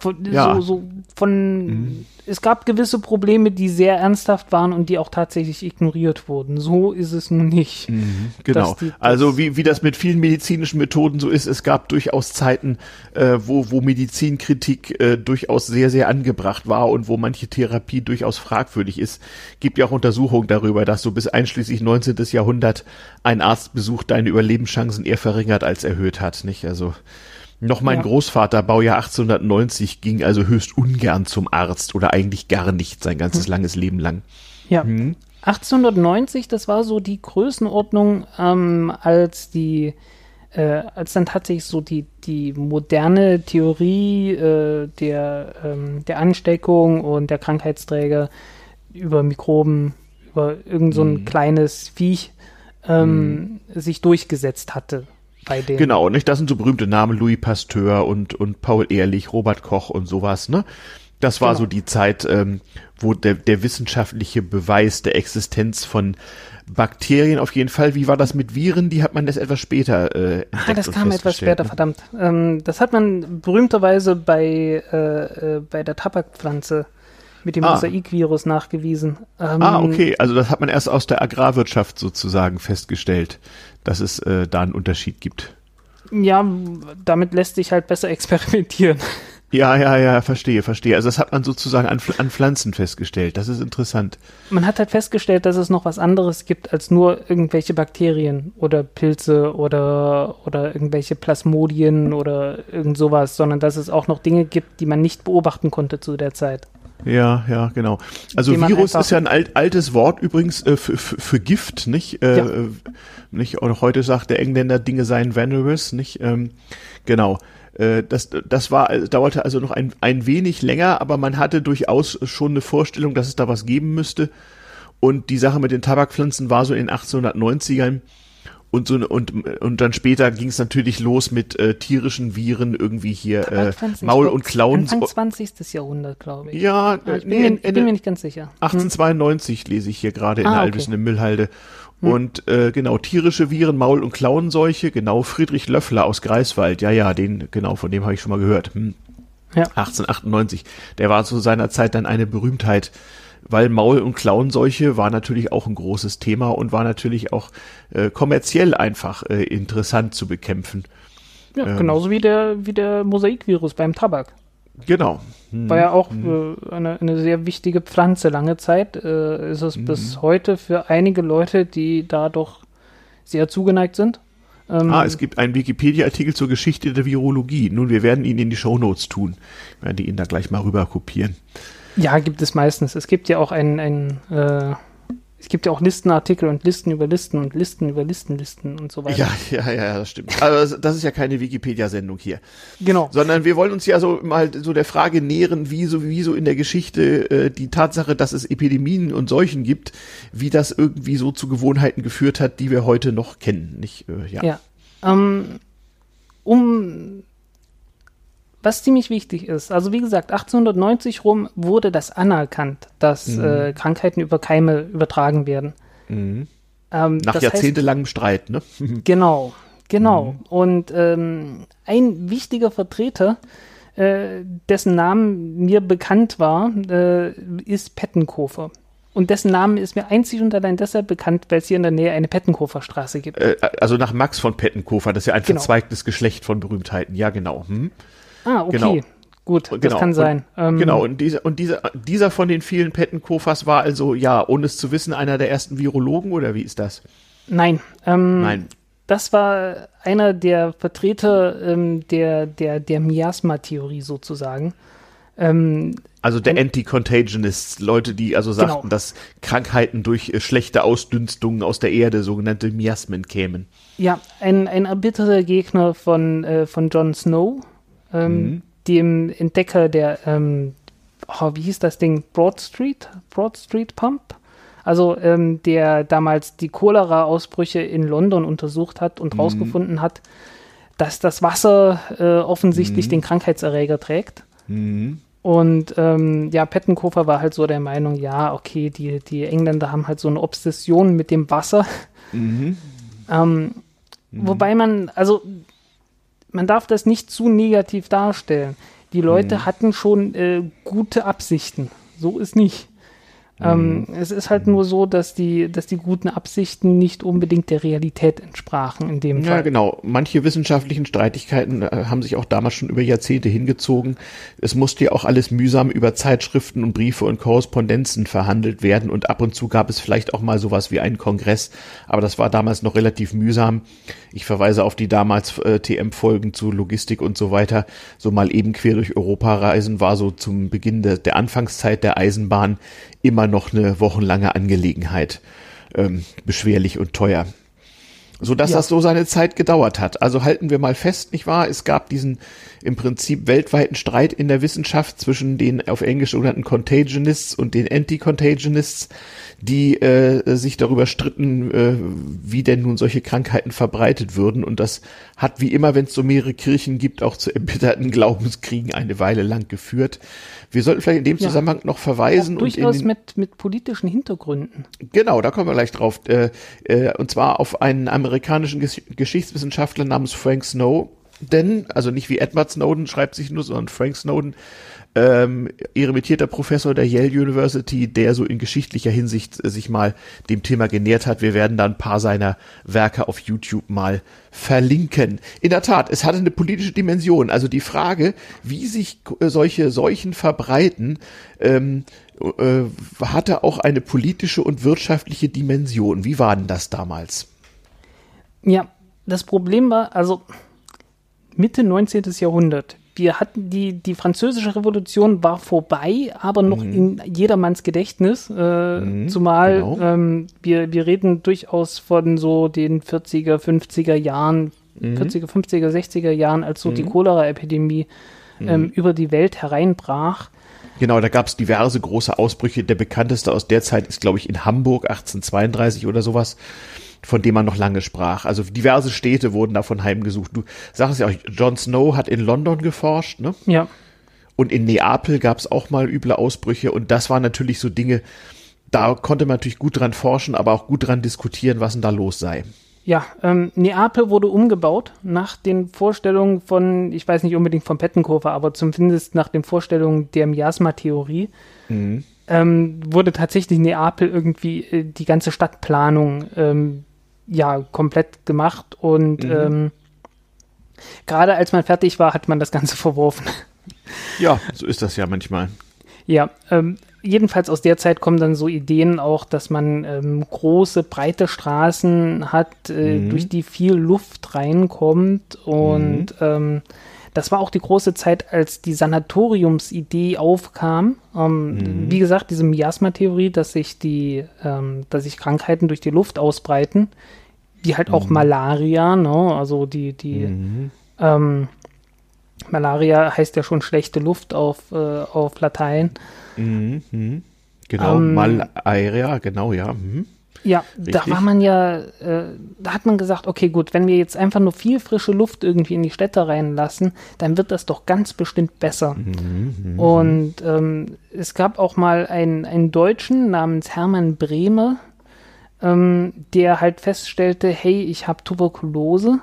Von, ja. so, so von, mhm. es gab gewisse Probleme, die sehr ernsthaft waren und die auch tatsächlich ignoriert wurden. So ist es nun nicht. Mhm, genau. Die, also wie, wie das mit vielen medizinischen Methoden so ist, es gab durchaus Zeiten, äh, wo, wo Medizinkritik äh, durchaus sehr, sehr angebracht war und wo manche Therapie durchaus fragwürdig ist. Gibt ja auch Untersuchungen darüber, dass so bis einschließlich 19. Jahrhundert ein Arztbesuch deine Überlebenschancen eher verringert als erhöht hat, nicht? Also noch mein ja. Großvater, Baujahr 1890, ging also höchst ungern zum Arzt oder eigentlich gar nicht sein ganzes hm. langes Leben lang. Ja. Hm. 1890, das war so die Größenordnung, ähm, als die, äh, als dann tatsächlich so die, die moderne Theorie äh, der, ähm, der Ansteckung und der Krankheitsträger über Mikroben, über irgend so ein hm. kleines Viech ähm, hm. sich durchgesetzt hatte bei den. Genau, nicht? Das sind so berühmte Namen, Louis Pasteur und, und Paul Ehrlich, Robert Koch und sowas, ne? Das war genau. so die Zeit, ähm, wo der, der wissenschaftliche Beweis der Existenz von Bakterien auf jeden Fall. Wie war das mit Viren? Die hat man das etwas später äh, Ah, das kam etwas später, ne? verdammt. Ähm, das hat man berühmterweise bei, äh, äh, bei der Tabakpflanze mit dem ah. Mosaikvirus nachgewiesen. Ähm, ah, okay. Also das hat man erst aus der Agrarwirtschaft sozusagen festgestellt dass es äh, da einen Unterschied gibt. Ja, damit lässt sich halt besser experimentieren. Ja, ja, ja, verstehe, verstehe. Also das hat man sozusagen an, an Pflanzen festgestellt. Das ist interessant. Man hat halt festgestellt, dass es noch was anderes gibt als nur irgendwelche Bakterien oder Pilze oder, oder irgendwelche Plasmodien oder irgend sowas, sondern dass es auch noch Dinge gibt, die man nicht beobachten konnte zu der Zeit. Ja, ja, genau. Also Virus ist ja ein alt, altes Wort übrigens äh, für, für, Gift, nicht? Äh, ja. nicht? Und heute sagt der Engländer, Dinge seien venomous, nicht? Ähm, genau. Äh, das, das war, dauerte also noch ein, ein wenig länger, aber man hatte durchaus schon eine Vorstellung, dass es da was geben müsste. Und die Sache mit den Tabakpflanzen war so in den 1890ern und so und und dann später ging es natürlich los mit äh, tierischen Viren irgendwie hier äh, Maul und Klauen. Anfang 20. Jahrhundert, glaube ich. Ja, ah, ich bin, nee, mir, ich bin mir nicht ganz sicher. 1892 hm. lese ich hier gerade in ah, der Albischen okay. Müllhalde. Hm. Und äh, genau, tierische Viren, Maul- und Klauenseuche, genau, Friedrich Löffler aus Greifswald, ja, ja, den, genau, von dem habe ich schon mal gehört. Hm. Ja. 1898. Der war zu seiner Zeit dann eine Berühmtheit weil Maul- und Klauenseuche war natürlich auch ein großes Thema und war natürlich auch äh, kommerziell einfach äh, interessant zu bekämpfen. Ja, ähm, genauso wie der, wie der Mosaikvirus beim Tabak. Genau. War ja auch hm. äh, eine, eine sehr wichtige Pflanze lange Zeit. Äh, ist es hm. bis heute für einige Leute, die da doch sehr zugeneigt sind. Ähm, ah, es gibt einen Wikipedia-Artikel zur Geschichte der Virologie. Nun, wir werden ihn in die Shownotes tun. Ich werde ihn da gleich mal rüber kopieren. Ja, gibt es meistens. Es gibt ja auch ein, ein äh, es gibt ja auch Listenartikel und Listen über Listen und Listen über Listenlisten und so weiter. Ja, ja, ja, das stimmt. Also das ist ja keine Wikipedia-Sendung hier. Genau. Sondern wir wollen uns ja so mal so der Frage nähern, wie so, wie so in der Geschichte äh, die Tatsache, dass es Epidemien und Seuchen gibt, wie das irgendwie so zu Gewohnheiten geführt hat, die wir heute noch kennen. Nicht, äh, ja. Ja. Ähm, um was ziemlich wichtig ist. Also wie gesagt, 1890 rum wurde das anerkannt, dass mhm. äh, Krankheiten über Keime übertragen werden. Mhm. Ähm, Nach jahrzehntelangem heißt, Streit, ne? genau, genau. Mhm. Und ähm, ein wichtiger Vertreter, äh, dessen Namen mir bekannt war, äh, ist Pettenkofer. Und dessen Name ist mir einzig und allein deshalb bekannt, weil es hier in der Nähe eine Pettenkofer Straße gibt. Äh, also nach Max von Pettenkofer, das ist ja ein genau. verzweigtes Geschlecht von Berühmtheiten. Ja, genau. Hm? Ah, okay. Genau. Gut, das genau. kann sein. Und, ähm, genau, und, dieser, und dieser, dieser von den vielen Pettenkofers war also, ja, ohne es zu wissen, einer der ersten Virologen oder wie ist das? Nein. Ähm, Nein. Das war einer der Vertreter ähm, der, der, der Miasma-Theorie sozusagen. Ähm, also der Anti-Contagonists, Leute, die also sagten, genau. dass Krankheiten durch äh, schlechte Ausdünstungen aus der Erde, sogenannte Miasmen, kämen. Ja, ein, ein erbitterter Gegner von, äh, von Jon Snow, ähm, mhm. dem Entdecker der, ähm, oh, wie hieß das Ding, Broad Street, Broad Street Pump? Also ähm, der damals die Cholera-Ausbrüche in London untersucht hat und mhm. rausgefunden hat, dass das Wasser äh, offensichtlich mhm. den Krankheitserreger trägt. Mhm. Und ähm, ja, Pettenkofer war halt so der Meinung, ja, okay, die, die Engländer haben halt so eine Obsession mit dem Wasser. Mhm. Ähm, mhm. Wobei man, also man darf das nicht zu negativ darstellen. Die Leute mhm. hatten schon äh, gute Absichten. So ist nicht. Ähm, mhm. es ist halt nur so, dass die, dass die guten Absichten nicht unbedingt der Realität entsprachen in dem Fall. Ja, genau. Manche wissenschaftlichen Streitigkeiten äh, haben sich auch damals schon über Jahrzehnte hingezogen. Es musste ja auch alles mühsam über Zeitschriften und Briefe und Korrespondenzen verhandelt werden und ab und zu gab es vielleicht auch mal sowas wie einen Kongress, aber das war damals noch relativ mühsam. Ich verweise auf die damals äh, TM-Folgen zu Logistik und so weiter. So mal eben quer durch Europa reisen war so zum Beginn de der Anfangszeit der Eisenbahn immer noch eine wochenlange Angelegenheit. Ähm, beschwerlich und teuer. So dass ja. das so seine Zeit gedauert hat. Also halten wir mal fest, nicht wahr? Es gab diesen im Prinzip weltweiten Streit in der Wissenschaft zwischen den auf Englisch sogenannten Contagionists und den Anti-Contagionists, die äh, sich darüber stritten, äh, wie denn nun solche Krankheiten verbreitet würden. Und das hat wie immer, wenn es so mehrere Kirchen gibt, auch zu erbitterten Glaubenskriegen eine Weile lang geführt. Wir sollten vielleicht in dem Zusammenhang ja, noch verweisen. Auch durchaus den, mit, mit politischen Hintergründen. Genau, da kommen wir gleich drauf. Äh, äh, und zwar auf einen amerikanischen Gesch Geschichtswissenschaftler namens Frank Snow. Denn, also nicht wie Edward Snowden schreibt sich nur, sondern Frank Snowden ähm, emeritierter Professor der Yale University, der so in geschichtlicher Hinsicht äh, sich mal dem Thema genähert hat. Wir werden da ein paar seiner Werke auf YouTube mal verlinken. In der Tat, es hatte eine politische Dimension. Also die Frage, wie sich äh, solche Seuchen verbreiten, ähm, äh, hatte auch eine politische und wirtschaftliche Dimension. Wie war denn das damals? Ja, das Problem war, also Mitte 19. Jahrhundert wir hatten die, die französische Revolution war vorbei, aber noch mhm. in jedermanns Gedächtnis. Äh, mhm, zumal genau. ähm, wir, wir reden durchaus von so den 40er, 50er Jahren, mhm. 40er, 50er, 60er Jahren, als so die mhm. Cholera-Epidemie ähm, mhm. über die Welt hereinbrach. Genau, da gab es diverse große Ausbrüche. Der bekannteste aus der Zeit ist, glaube ich, in Hamburg 1832 oder sowas von dem man noch lange sprach. Also diverse Städte wurden davon heimgesucht. Du sagst ja auch, Jon Snow hat in London geforscht, ne? Ja. Und in Neapel gab es auch mal üble Ausbrüche und das waren natürlich so Dinge, da konnte man natürlich gut dran forschen, aber auch gut dran diskutieren, was denn da los sei. Ja, ähm, Neapel wurde umgebaut nach den Vorstellungen von, ich weiß nicht unbedingt von Pettenkofer, aber zumindest nach den Vorstellungen der Miasma-Theorie. Mhm. Ähm, wurde tatsächlich Neapel irgendwie äh, die ganze Stadtplanung ähm, ja komplett gemacht und mhm. ähm, gerade als man fertig war, hat man das Ganze verworfen. Ja, so ist das ja manchmal. Ja, ähm, jedenfalls aus der Zeit kommen dann so Ideen auch, dass man ähm, große, breite Straßen hat, äh, mhm. durch die viel Luft reinkommt und mhm. ähm, das war auch die große Zeit, als die Sanatoriumsidee aufkam. Ähm, mhm. Wie gesagt, diese Miasma-Theorie, dass sich die, ähm, dass sich Krankheiten durch die Luft ausbreiten, wie halt auch mhm. Malaria, ne? Also die, die mhm. ähm, Malaria heißt ja schon schlechte Luft auf, äh, auf Latein. Mhm. mhm. Genau, ähm, Malaria, genau, ja. Mhm. Ja, Richtig. da war man ja, äh, da hat man gesagt, okay, gut, wenn wir jetzt einfach nur viel frische Luft irgendwie in die Städte reinlassen, dann wird das doch ganz bestimmt besser. Mhm, mhm, Und ähm, es gab auch mal einen, einen Deutschen namens Hermann Brehme, ähm, der halt feststellte, hey, ich habe Tuberkulose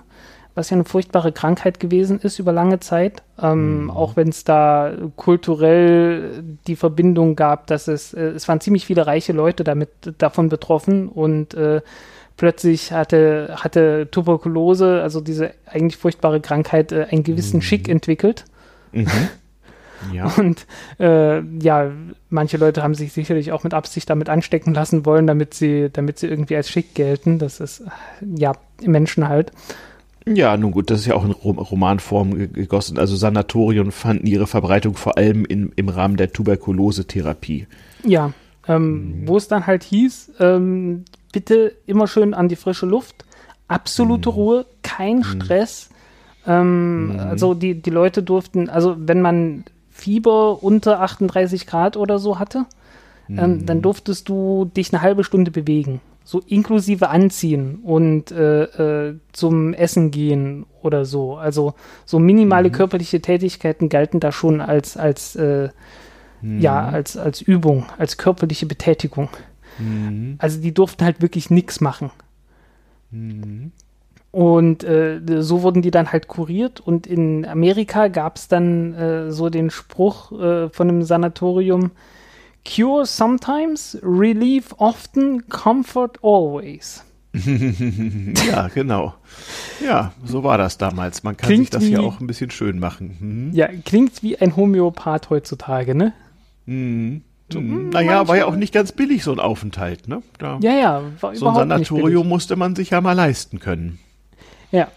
was ja eine furchtbare Krankheit gewesen ist über lange Zeit, ähm, mhm. auch wenn es da kulturell die Verbindung gab, dass es, äh, es waren ziemlich viele reiche Leute damit davon betroffen und äh, plötzlich hatte, hatte Tuberkulose, also diese eigentlich furchtbare Krankheit, äh, einen gewissen mhm. Schick entwickelt. Mhm. Ja. Und äh, ja, manche Leute haben sich sicherlich auch mit Absicht damit anstecken lassen wollen, damit sie, damit sie irgendwie als schick gelten. Das ist ja Menschen halt. Ja, nun gut, das ist ja auch in Romanform gegossen. Also Sanatorien fanden ihre Verbreitung vor allem in, im Rahmen der Tuberkulose-Therapie. Ja, ähm, mhm. wo es dann halt hieß, ähm, bitte immer schön an die frische Luft, absolute mhm. Ruhe, kein mhm. Stress. Ähm, mhm. Also die, die Leute durften, also wenn man Fieber unter 38 Grad oder so hatte, ähm, dann mhm. durftest du dich eine halbe Stunde bewegen so inklusive Anziehen und äh, äh, zum Essen gehen oder so. Also so minimale mhm. körperliche Tätigkeiten galten da schon als, als äh, mhm. ja, als, als Übung, als körperliche Betätigung. Mhm. Also die durften halt wirklich nichts machen. Mhm. Und äh, so wurden die dann halt kuriert. Und in Amerika gab es dann äh, so den Spruch äh, von einem Sanatorium, Cure sometimes, relief often, comfort always. ja, genau. Ja, so war das damals. Man kann klingt sich das wie, ja auch ein bisschen schön machen. Mhm. Ja, klingt wie ein Homöopath heutzutage, ne? Mhm. So, mhm, naja, war ja auch nicht ganz billig, so ein Aufenthalt, ne? Da, ja, ja, war So ein Sanatorium musste man sich ja mal leisten können. Ja.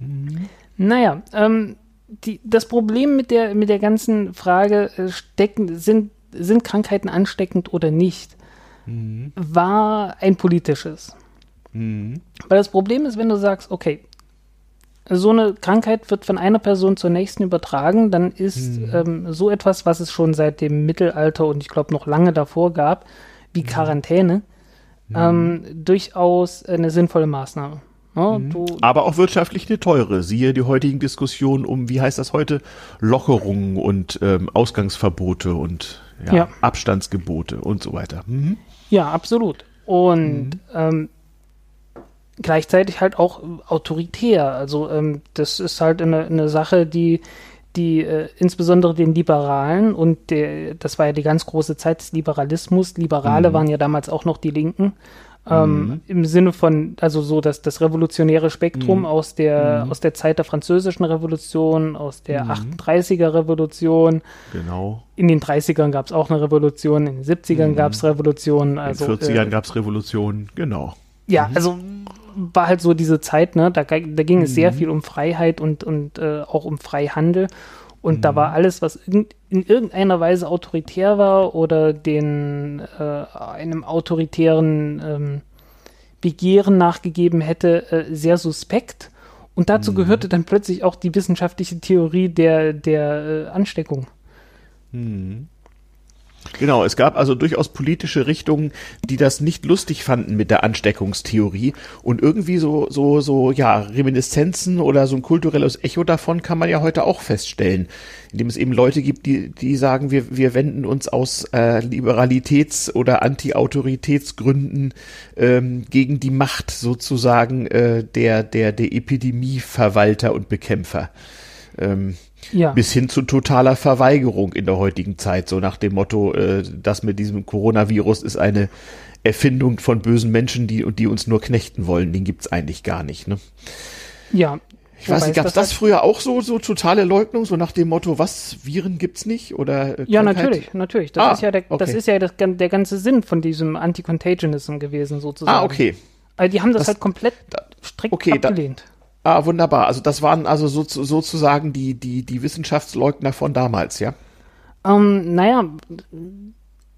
Mhm. Naja, ähm, die, das Problem mit der, mit der ganzen Frage äh, stecken, sind sind Krankheiten ansteckend oder nicht, mhm. war ein politisches. Mhm. Weil das Problem ist, wenn du sagst, okay, so eine Krankheit wird von einer Person zur nächsten übertragen, dann ist mhm. ähm, so etwas, was es schon seit dem Mittelalter und ich glaube noch lange davor gab, wie mhm. Quarantäne, ähm, durchaus eine sinnvolle Maßnahme. Ja, mhm. Aber auch wirtschaftlich eine teure. Siehe die heutigen Diskussionen um, wie heißt das heute, Lockerungen und ähm, Ausgangsverbote und ja, ja. Abstandsgebote und so weiter. Mhm. Ja, absolut. Und mhm. ähm, gleichzeitig halt auch autoritär. Also ähm, das ist halt eine, eine Sache, die die äh, insbesondere den Liberalen und der, das war ja die ganz große Zeit des Liberalismus. Liberale mhm. waren ja damals auch noch die Linken ähm, mhm. Im Sinne von, also so das, das revolutionäre Spektrum mhm. aus, der, mhm. aus der Zeit der französischen Revolution, aus der 38er mhm. Revolution. Genau. In den 30ern gab es auch eine Revolution, in den 70ern gab es Revolutionen. Also, in den 40ern äh, gab es Revolutionen, genau. Ja, mhm. also war halt so diese Zeit, ne? Da, da ging es sehr mhm. viel um Freiheit und, und äh, auch um Freihandel. Und mhm. da war alles, was in, in, irgendeiner Weise autoritär war oder den äh, einem autoritären ähm, Begehren nachgegeben hätte, äh, sehr suspekt. Und dazu mhm. gehörte dann plötzlich auch die wissenschaftliche Theorie der, der äh, Ansteckung. Mhm. Genau, es gab also durchaus politische Richtungen, die das nicht lustig fanden mit der Ansteckungstheorie und irgendwie so so so ja Reminiszenzen oder so ein kulturelles Echo davon kann man ja heute auch feststellen, indem es eben Leute gibt, die die sagen, wir wir wenden uns aus äh, Liberalitäts- oder Anti-Autoritätsgründen ähm, gegen die Macht sozusagen äh, der der der Epidemieverwalter und Bekämpfer. Ähm, ja. Bis hin zu totaler Verweigerung in der heutigen Zeit, so nach dem Motto, äh, das mit diesem Coronavirus ist eine Erfindung von bösen Menschen, die, die uns nur knechten wollen. Den gibt's eigentlich gar nicht. Ne? Ja. Ich weiß nicht, gab es das, das früher auch so, so totale Leugnung, so nach dem Motto, was, Viren gibt's nicht? Oder äh, Ja, natürlich, natürlich. Das ah, ist ja, der, okay. das ist ja das, der ganze Sinn von diesem Anti-Contagionism gewesen, sozusagen. Ah, okay. Also die haben das, das halt komplett strikt okay, abgelehnt. Ah, wunderbar. Also das waren also so, sozusagen die, die, die Wissenschaftsleugner von damals, ja? Ähm, naja,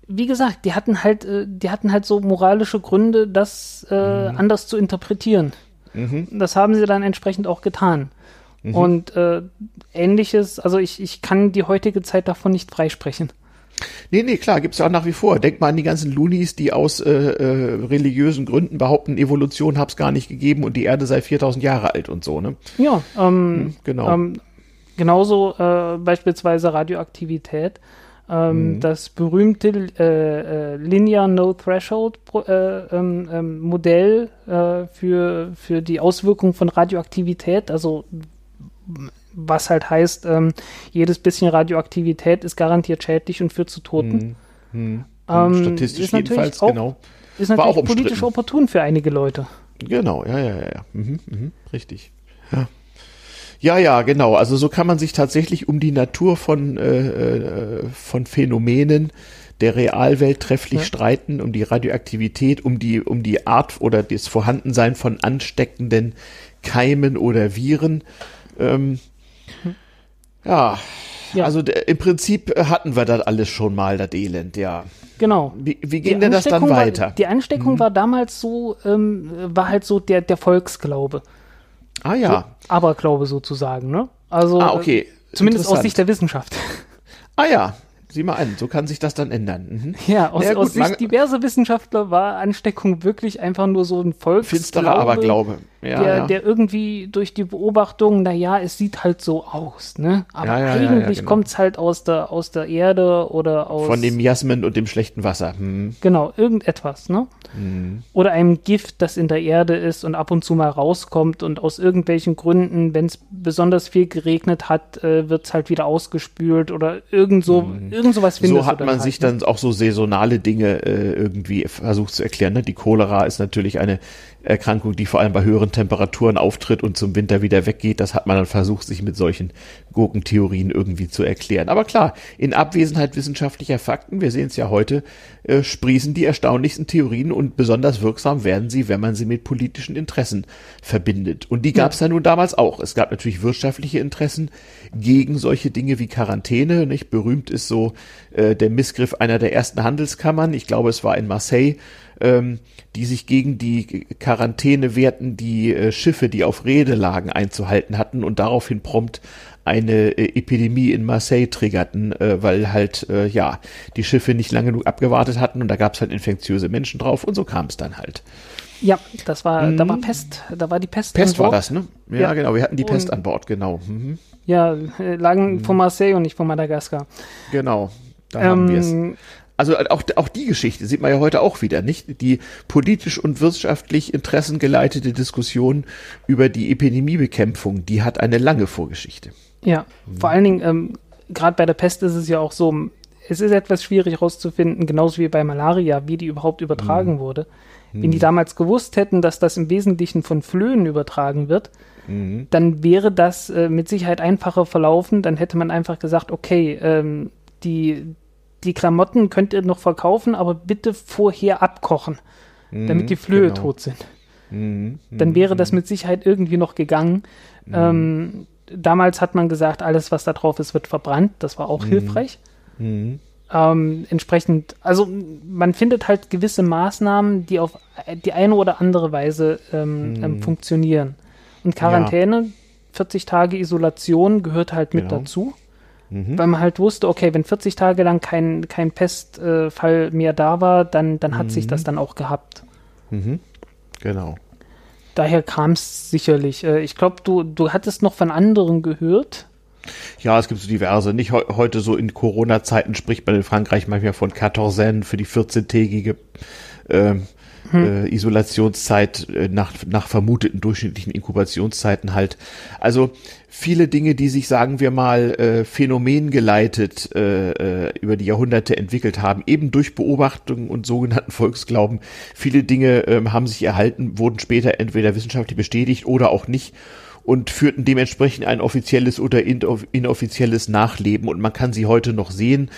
wie gesagt, die hatten halt, äh, die hatten halt so moralische Gründe, das äh, mhm. anders zu interpretieren. Mhm. Das haben sie dann entsprechend auch getan. Mhm. Und äh, ähnliches, also ich, ich kann die heutige Zeit davon nicht freisprechen. Nee, nee, klar, gibt's ja auch nach wie vor. Denk mal an die ganzen Loonies, die aus äh, äh, religiösen Gründen behaupten, Evolution hab's gar nicht gegeben und die Erde sei 4000 Jahre alt und so, ne? Ja, ähm, hm, genau. Ähm, genauso äh, beispielsweise Radioaktivität. Ähm, mhm. Das berühmte äh, äh, Linear No Threshold äh, ähm, ähm, Modell äh, für, für die Auswirkung von Radioaktivität, also was halt heißt, ähm, jedes bisschen Radioaktivität ist garantiert schädlich und führt zu Toten. Hm, hm, ähm, Statistisch jedenfalls, auch, genau. Ist natürlich auch politisch opportun für einige Leute. Genau, ja, ja, ja. Mhm, mhm, richtig. Ja. Ja, ja, genau. Also so kann man sich tatsächlich um die Natur von, äh, äh von Phänomenen der Realwelt trefflich ja. streiten, um die Radioaktivität, um die, um die Art oder das Vorhandensein von ansteckenden Keimen oder Viren. Ähm, ja, ja, also im Prinzip hatten wir das alles schon mal, das Elend, ja. Genau. Wie, wie ging denn das dann weiter? War, die Ansteckung mhm. war damals so, ähm, war halt so der, der Volksglaube. Ah ja. So, Aberglaube sozusagen, ne? Also ah, okay. zumindest aus Sicht der Wissenschaft. Ah ja, Sieh mal an, so kann sich das dann ändern. Mhm. Ja, aus, ja, gut, aus Sicht diverser Wissenschaftler war Ansteckung wirklich einfach nur so ein Volksglaube. Finsterer Aberglaube. Ja, der, ja. der irgendwie durch die Beobachtung, na ja, es sieht halt so aus, ne? Aber ja, eigentlich genau. kommt's halt aus der, aus der Erde oder aus. Von dem Jasmin und dem schlechten Wasser. Hm. Genau, irgendetwas, ne? Hm. Oder einem Gift, das in der Erde ist und ab und zu mal rauskommt und aus irgendwelchen Gründen, wenn es besonders viel geregnet hat, äh, wird's halt wieder ausgespült oder irgend so, hm irgend sowas findest So hat man halt, sich ne? dann auch so saisonale Dinge äh, irgendwie versucht zu erklären. Ne? Die Cholera ist natürlich eine Erkrankung, die vor allem bei höheren Temperaturen auftritt und zum Winter wieder weggeht. Das hat man dann versucht, sich mit solchen Gurkentheorien irgendwie zu erklären. Aber klar, in Abwesenheit wissenschaftlicher Fakten, wir sehen es ja heute, äh, sprießen die erstaunlichsten Theorien und besonders wirksam werden sie, wenn man sie mit politischen Interessen verbindet. Und die gab es ja. ja nun damals auch. Es gab natürlich wirtschaftliche Interessen gegen solche Dinge wie Quarantäne. Nicht berühmt ist so äh, der Missgriff einer der ersten Handelskammern. Ich glaube, es war in Marseille ähm, die sich gegen die Quarantäne wehrten, die äh, Schiffe, die auf Rede lagen, einzuhalten hatten und daraufhin prompt eine äh, Epidemie in Marseille triggerten, äh, weil halt äh, ja die Schiffe nicht lange genug abgewartet hatten und da gab es halt infektiöse Menschen drauf und so kam es dann halt. Ja, das war, mhm. da war Pest, da war die Pest. Pest war das, ne? Ja, ja, genau, wir hatten die Pest und, an Bord, genau. Mhm. Ja, äh, lagen mhm. von Marseille und nicht von Madagaskar. Genau, da ähm, haben wir es also auch, auch die Geschichte sieht man ja heute auch wieder, nicht? Die politisch und wirtschaftlich interessengeleitete Diskussion über die Epidemiebekämpfung, die hat eine lange Vorgeschichte. Ja, vor allen Dingen, ähm, gerade bei der Pest ist es ja auch so, es ist etwas schwierig herauszufinden, genauso wie bei Malaria, wie die überhaupt übertragen mhm. wurde. Wenn die mhm. damals gewusst hätten, dass das im Wesentlichen von Flöhen übertragen wird, mhm. dann wäre das äh, mit Sicherheit einfacher verlaufen. Dann hätte man einfach gesagt, okay, ähm, die, die Klamotten könnt ihr noch verkaufen, aber bitte vorher abkochen, mhm, damit die Flöhe genau. tot sind. Mhm, Dann wäre das mhm. mit Sicherheit irgendwie noch gegangen. Mhm. Ähm, damals hat man gesagt, alles, was da drauf ist, wird verbrannt. Das war auch mhm. hilfreich. Mhm. Ähm, entsprechend, also man findet halt gewisse Maßnahmen, die auf die eine oder andere Weise ähm, ähm, funktionieren. Und Quarantäne, ja. 40 Tage Isolation gehört halt mit genau. dazu. Mhm. Weil man halt wusste, okay, wenn 40 Tage lang kein, kein Pestfall mehr da war, dann, dann hat mhm. sich das dann auch gehabt. Mhm. Genau. Daher kam es sicherlich. Äh, ich glaube, du, du hattest noch von anderen gehört. Ja, es gibt so diverse. Nicht he heute so in Corona-Zeiten spricht man in Frankreich manchmal von Quatorzaine für die 14-tägige äh, hm. äh, Isolationszeit äh, nach, nach vermuteten durchschnittlichen Inkubationszeiten halt. Also viele Dinge, die sich, sagen wir mal, äh, phänomengeleitet äh, äh, über die Jahrhunderte entwickelt haben, eben durch Beobachtung und sogenannten Volksglauben. Viele Dinge äh, haben sich erhalten, wurden später entweder wissenschaftlich bestätigt oder auch nicht. und führten dementsprechend ein offizielles oder inoffizielles Nachleben. Und man kann sie heute noch sehen.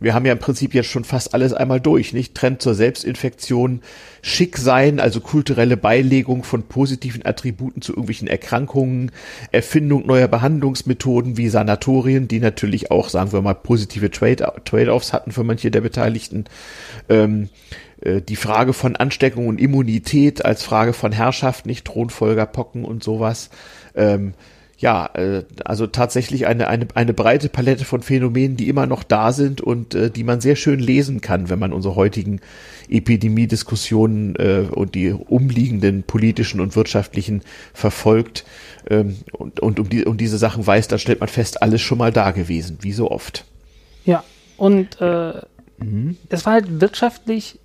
Wir haben ja im Prinzip jetzt schon fast alles einmal durch, nicht? Trend zur Selbstinfektion, schick sein, also kulturelle Beilegung von positiven Attributen zu irgendwelchen Erkrankungen, Erfindung neuer Behandlungsmethoden wie Sanatorien, die natürlich auch, sagen wir mal, positive Trade-offs hatten für manche der Beteiligten. Ähm, äh, die Frage von Ansteckung und Immunität als Frage von Herrschaft, nicht Thronfolger, Pocken und sowas. Ähm, ja, äh, also tatsächlich eine, eine, eine breite Palette von Phänomenen, die immer noch da sind und äh, die man sehr schön lesen kann, wenn man unsere heutigen Epidemiediskussionen äh, und die umliegenden politischen und wirtschaftlichen verfolgt ähm, und, und um, die, um diese Sachen weiß, dann stellt man fest, alles schon mal da gewesen, wie so oft. Ja, und äh, mhm. es war halt wirtschaftlich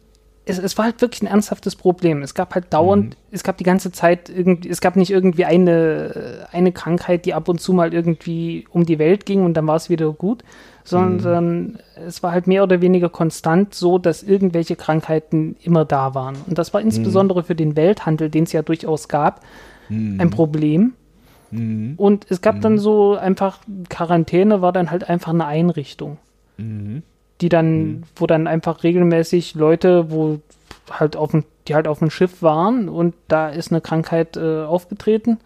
es, es war halt wirklich ein ernsthaftes Problem. Es gab halt dauernd, mhm. es gab die ganze Zeit irgendwie, es gab nicht irgendwie eine, eine Krankheit, die ab und zu mal irgendwie um die Welt ging und dann war es wieder gut, sondern mhm. es war halt mehr oder weniger konstant so, dass irgendwelche Krankheiten immer da waren. Und das war insbesondere mhm. für den Welthandel, den es ja durchaus gab, mhm. ein Problem. Mhm. Und es gab dann mhm. so einfach, Quarantäne war dann halt einfach eine Einrichtung. Die dann, mhm. wo dann einfach regelmäßig Leute, wo halt auf dem, die halt auf dem Schiff waren und da ist eine Krankheit äh, aufgetreten.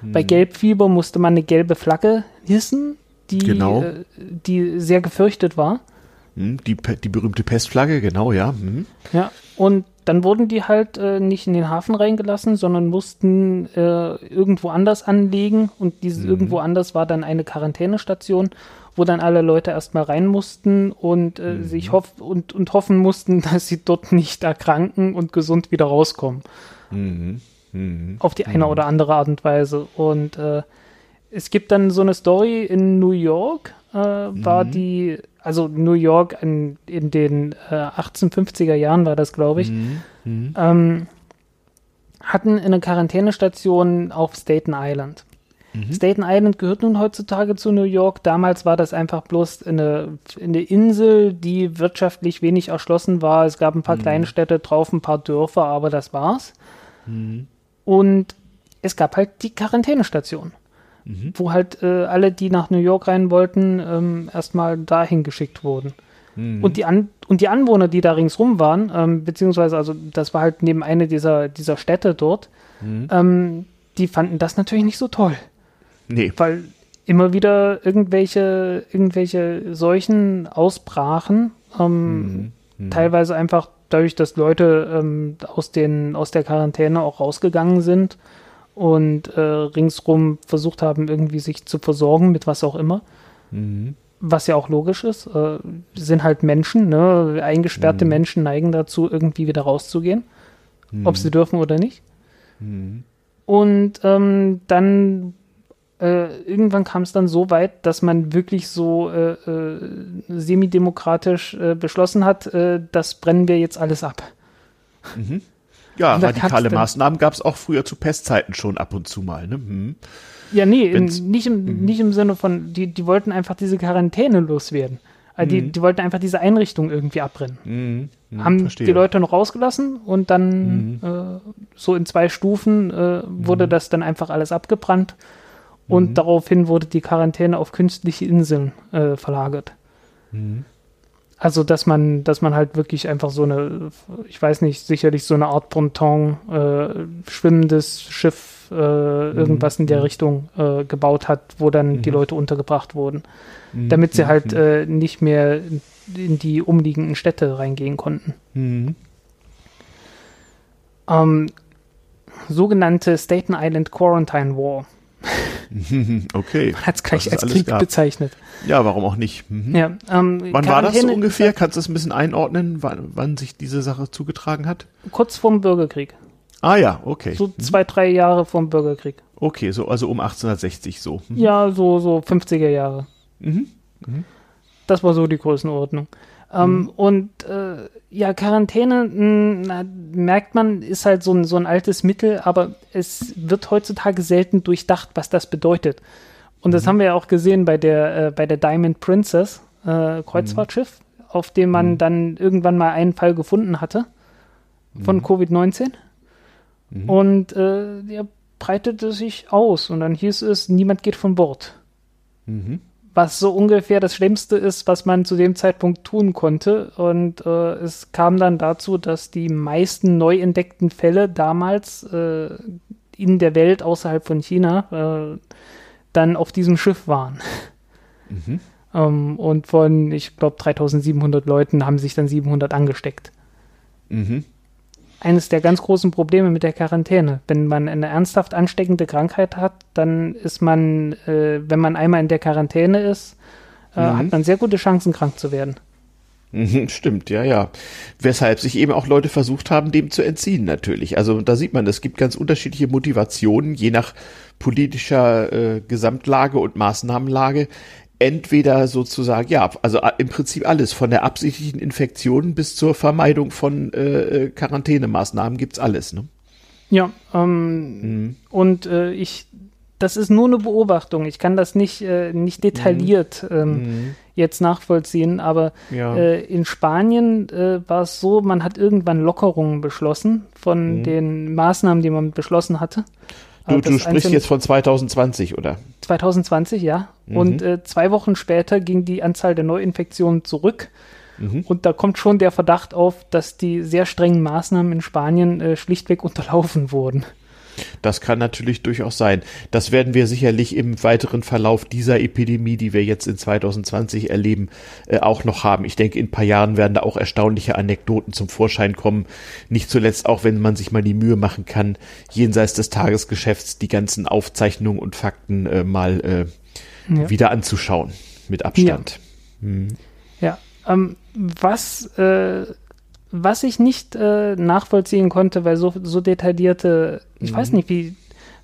Mhm. Bei Gelbfieber musste man eine gelbe Flagge hissen, die, genau. äh, die sehr gefürchtet war. Mhm, die, die berühmte Pestflagge, genau, ja. Mhm. Ja, und dann wurden die halt äh, nicht in den Hafen reingelassen, sondern mussten äh, irgendwo anders anlegen und dieses mhm. irgendwo anders war dann eine Quarantänestation wo dann alle Leute erstmal rein mussten und äh, mhm. sich hoff und, und hoffen mussten, dass sie dort nicht erkranken und gesund wieder rauskommen. Mhm. Mhm. Auf die eine mhm. oder andere Art und Weise. Und äh, es gibt dann so eine Story in New York, äh, war mhm. die, also New York in, in den äh, 1850er Jahren war das, glaube ich, mhm. ähm, hatten eine Quarantänestation auf Staten Island. Mhm. Staten Island gehört nun heutzutage zu New York. Damals war das einfach bloß eine, eine Insel, die wirtschaftlich wenig erschlossen war. Es gab ein paar mhm. kleine Städte drauf, ein paar Dörfer, aber das war's. Mhm. Und es gab halt die Quarantänestation, mhm. wo halt äh, alle, die nach New York rein wollten, ähm, erstmal dahin geschickt wurden. Mhm. Und, die An und die Anwohner, die da ringsrum waren, ähm, beziehungsweise, also das war halt neben eine dieser, dieser Städte dort, mhm. ähm, die fanden das natürlich nicht so toll. Nee. Weil immer wieder irgendwelche, irgendwelche Seuchen ausbrachen. Ähm, mhm. Mhm. Teilweise einfach dadurch, dass Leute ähm, aus, den, aus der Quarantäne auch rausgegangen sind und äh, ringsrum versucht haben, irgendwie sich zu versorgen mit was auch immer. Mhm. Was ja auch logisch ist. Äh, sind halt Menschen, ne? Eingesperrte mhm. Menschen neigen dazu, irgendwie wieder rauszugehen. Ob sie mhm. dürfen oder nicht. Mhm. Und ähm, dann äh, irgendwann kam es dann so weit, dass man wirklich so äh, äh, semidemokratisch äh, beschlossen hat, äh, das brennen wir jetzt alles ab. Mhm. Ja, radikale Maßnahmen gab es auch früher zu Pestzeiten schon ab und zu mal. Ne? Hm. Ja, nee, in, nicht, im, mhm. nicht im Sinne von, die, die wollten einfach diese Quarantäne loswerden. Also die, mhm. die wollten einfach diese Einrichtung irgendwie abbrennen. Mhm. Haben verstehe. die Leute noch rausgelassen und dann äh, so in zwei Stufen äh, wurde das dann einfach alles abgebrannt und daraufhin wurde die Quarantäne auf künstliche Inseln äh, verlagert. Mhm. Also, dass man, dass man halt wirklich einfach so eine, ich weiß nicht, sicherlich so eine Art Ponton, äh, schwimmendes Schiff, äh, mhm. irgendwas in der mhm. Richtung äh, gebaut hat, wo dann die mhm. Leute untergebracht wurden. Mhm. Damit sie halt äh, nicht mehr in die umliegenden Städte reingehen konnten. Ähm, sogenannte Staten Island Quarantine War. okay. Hat es gleich als Krieg gab. bezeichnet. Ja, warum auch nicht? Mhm. Ja, ähm, wann war das so ungefähr? Kannst du es ein bisschen einordnen, wann, wann, sich diese Sache zugetragen hat? Kurz vorm Bürgerkrieg. Ah ja, okay. So mhm. zwei, drei Jahre vorm Bürgerkrieg. Okay, so also um 1860 so. Mhm. Ja, so so 50er Jahre. Mhm. Mhm. Das war so die Größenordnung. Ähm, mhm. Und äh, ja, Quarantäne, hm, na, merkt man, ist halt so ein, so ein altes Mittel, aber es wird heutzutage selten durchdacht, was das bedeutet. Und das mhm. haben wir ja auch gesehen bei der, äh, bei der Diamond Princess äh, Kreuzfahrtschiff, mhm. auf dem man mhm. dann irgendwann mal einen Fall gefunden hatte von mhm. Covid-19. Mhm. Und äh, ja, breitete sich aus und dann hieß es, niemand geht von Bord. Mhm. Was so ungefähr das Schlimmste ist, was man zu dem Zeitpunkt tun konnte. Und äh, es kam dann dazu, dass die meisten neu entdeckten Fälle damals äh, in der Welt außerhalb von China äh, dann auf diesem Schiff waren. Mhm. Ähm, und von, ich glaube, 3700 Leuten haben sich dann 700 angesteckt. Mhm eines der ganz großen Probleme mit der Quarantäne. Wenn man eine ernsthaft ansteckende Krankheit hat, dann ist man, äh, wenn man einmal in der Quarantäne ist, äh, mhm. hat man sehr gute Chancen, krank zu werden. Mhm, stimmt, ja, ja. Weshalb sich eben auch Leute versucht haben, dem zu entziehen, natürlich. Also da sieht man, es gibt ganz unterschiedliche Motivationen, je nach politischer äh, Gesamtlage und Maßnahmenlage, entweder sozusagen, ja, also im Prinzip alles, von der absichtlichen Infektion bis zur Vermeidung von äh, äh Quarantänemaßnahmen gibt's alles, ne? Ja, ähm, mhm. und äh, ich, das ist nur eine Beobachtung. Ich kann das nicht, äh, nicht detailliert mhm. Ähm, mhm. jetzt nachvollziehen, aber ja. äh, in Spanien äh, war es so, man hat irgendwann Lockerungen beschlossen von mhm. den Maßnahmen, die man beschlossen hatte. Du, du sprichst jetzt von 2020, oder? 2020, ja. Mhm. Und äh, zwei Wochen später ging die Anzahl der Neuinfektionen zurück. Mhm. Und da kommt schon der Verdacht auf, dass die sehr strengen Maßnahmen in Spanien äh, schlichtweg unterlaufen wurden. Das kann natürlich durchaus sein. Das werden wir sicherlich im weiteren Verlauf dieser Epidemie, die wir jetzt in 2020 erleben, äh, auch noch haben. Ich denke, in ein paar Jahren werden da auch erstaunliche Anekdoten zum Vorschein kommen. Nicht zuletzt auch, wenn man sich mal die Mühe machen kann, jenseits des Tagesgeschäfts die ganzen Aufzeichnungen und Fakten äh, mal äh, ja. wieder anzuschauen. Mit Abstand. Ja, hm. ja ähm, was äh, was ich nicht äh, nachvollziehen konnte, weil so, so detaillierte, ich mhm. weiß nicht, wie,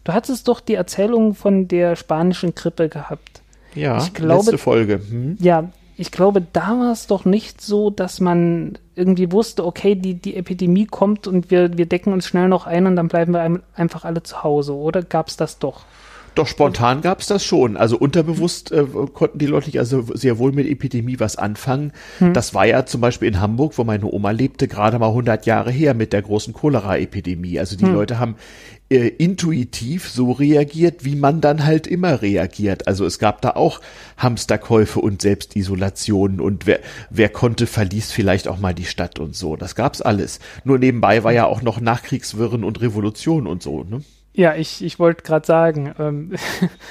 du hattest doch die Erzählung von der spanischen Grippe gehabt. Ja, ich glaube, letzte Folge. Mhm. Ja, ich glaube, da war es doch nicht so, dass man irgendwie wusste, okay, die, die Epidemie kommt und wir, wir decken uns schnell noch ein und dann bleiben wir einfach alle zu Hause, oder gab es das doch? Doch spontan gab es das schon. Also unterbewusst äh, konnten die Leute nicht also sehr wohl mit Epidemie was anfangen. Hm. Das war ja zum Beispiel in Hamburg, wo meine Oma lebte, gerade mal 100 Jahre her mit der großen Cholera-Epidemie. Also die hm. Leute haben äh, intuitiv so reagiert, wie man dann halt immer reagiert. Also es gab da auch Hamsterkäufe und Selbstisolationen und wer, wer konnte, verließ vielleicht auch mal die Stadt und so. Das gab's alles. Nur nebenbei war ja auch noch Nachkriegswirren und Revolution und so, ne? Ja, ich, ich wollte gerade sagen, ähm,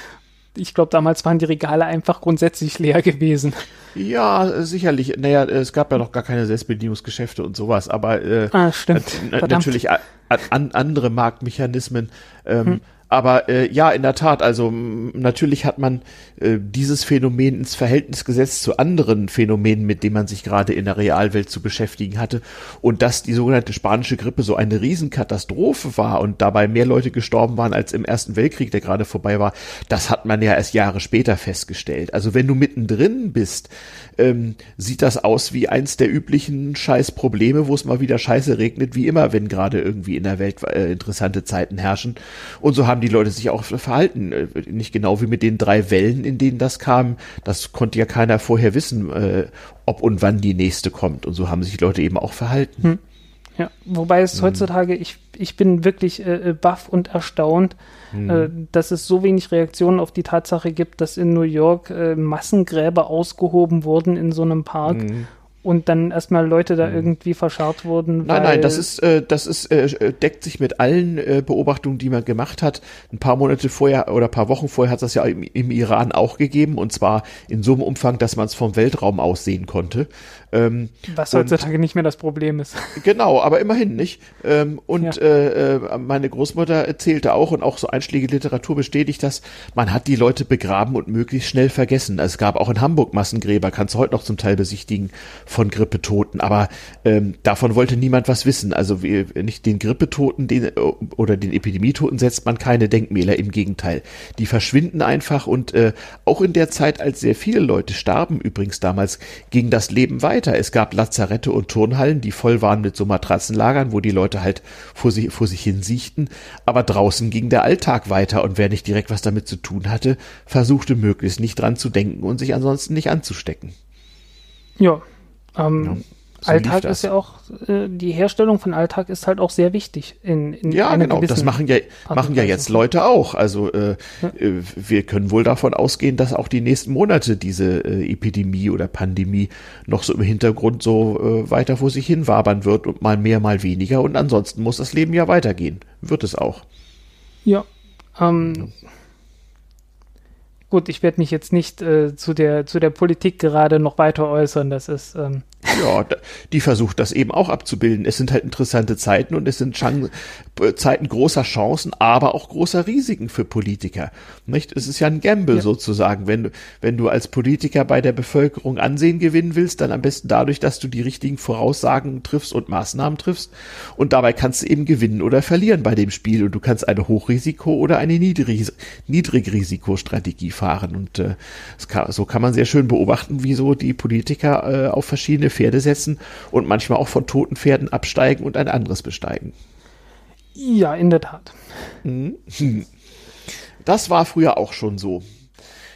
ich glaube, damals waren die Regale einfach grundsätzlich leer gewesen. Ja, sicherlich. Naja, es gab ja noch gar keine Selbstbedienungsgeschäfte und sowas, aber äh, ah, stimmt. natürlich an, andere Marktmechanismen. Ähm, hm. Aber äh, ja, in der Tat, also natürlich hat man äh, dieses Phänomen ins Verhältnis gesetzt zu anderen Phänomenen, mit denen man sich gerade in der Realwelt zu beschäftigen hatte. Und dass die sogenannte spanische Grippe so eine Riesenkatastrophe war und dabei mehr Leute gestorben waren als im Ersten Weltkrieg, der gerade vorbei war, das hat man ja erst Jahre später festgestellt. Also wenn du mittendrin bist, ähm, sieht das aus wie eins der üblichen Scheißprobleme, wo es mal wieder Scheiße regnet, wie immer, wenn gerade irgendwie in der Welt äh, interessante Zeiten herrschen. Und so haben die Leute sich auch verhalten. Äh, nicht genau wie mit den drei Wellen, in denen das kam. Das konnte ja keiner vorher wissen, äh, ob und wann die nächste kommt. Und so haben sich die Leute eben auch verhalten. Hm. Ja, wobei es hm. heutzutage, ich, ich bin wirklich äh, äh, baff und erstaunt, hm. äh, dass es so wenig Reaktionen auf die Tatsache gibt, dass in New York äh, Massengräber ausgehoben wurden in so einem Park. Hm und dann erstmal Leute da mhm. irgendwie verscharrt wurden. Nein, nein, das ist, äh, das ist, äh, deckt sich mit allen äh, Beobachtungen, die man gemacht hat. Ein paar Monate vorher oder paar Wochen vorher hat es das ja im, im, Iran auch gegeben und zwar in so einem Umfang, dass man es vom Weltraum aus sehen konnte. Ähm, Was heutzutage nicht mehr das Problem ist. Genau, aber immerhin nicht. Ähm, und ja. äh, äh meine Großmutter erzählte auch und auch so einschlägige Literatur bestätigt das, man hat die Leute begraben und möglichst schnell vergessen. Es gab auch in Hamburg Massengräber, kannst du heute noch zum Teil besichtigen von Grippetoten, aber ähm, davon wollte niemand was wissen. Also wie, nicht den Grippetoten den, oder den Epidemietoten setzt man keine Denkmäler, im Gegenteil. Die verschwinden einfach und äh, auch in der Zeit, als sehr viele Leute starben, übrigens damals, ging das Leben weiter weiter. Es gab Lazarette und Turnhallen, die voll waren mit so Matratzenlagern, wo die Leute halt vor sich, vor sich hin siechten. Aber draußen ging der Alltag weiter und wer nicht direkt was damit zu tun hatte, versuchte möglichst nicht dran zu denken und sich ansonsten nicht anzustecken. Ja, ähm, ja. So Alltag ist ja auch, äh, die Herstellung von Alltag ist halt auch sehr wichtig. In, in ja, genau, das machen ja, machen ja jetzt Leute auch. Also äh, ja. äh, wir können wohl davon ausgehen, dass auch die nächsten Monate diese äh, Epidemie oder Pandemie noch so im Hintergrund so äh, weiter vor sich hin wabern wird und mal mehr, mal weniger. Und ansonsten muss das Leben ja weitergehen. Wird es auch. Ja. Ähm, Gut, ich werde mich jetzt nicht äh, zu, der, zu der Politik gerade noch weiter äußern. Das ist ähm, ja, die versucht das eben auch abzubilden. Es sind halt interessante Zeiten und es sind Chan äh, Zeiten großer Chancen, aber auch großer Risiken für Politiker. Nicht? Es ist ja ein Gamble ja. sozusagen. Wenn du, wenn du als Politiker bei der Bevölkerung Ansehen gewinnen willst, dann am besten dadurch, dass du die richtigen Voraussagen triffst und Maßnahmen triffst. Und dabei kannst du eben gewinnen oder verlieren bei dem Spiel. Und du kannst eine Hochrisiko- oder eine Niedrig Niedrigrisikostrategie fahren. Und äh, kann, so kann man sehr schön beobachten, wie so die Politiker äh, auf verschiedene Pferde setzen und manchmal auch von toten Pferden absteigen und ein anderes besteigen. Ja, in der Tat. Mhm. Das war früher auch schon so.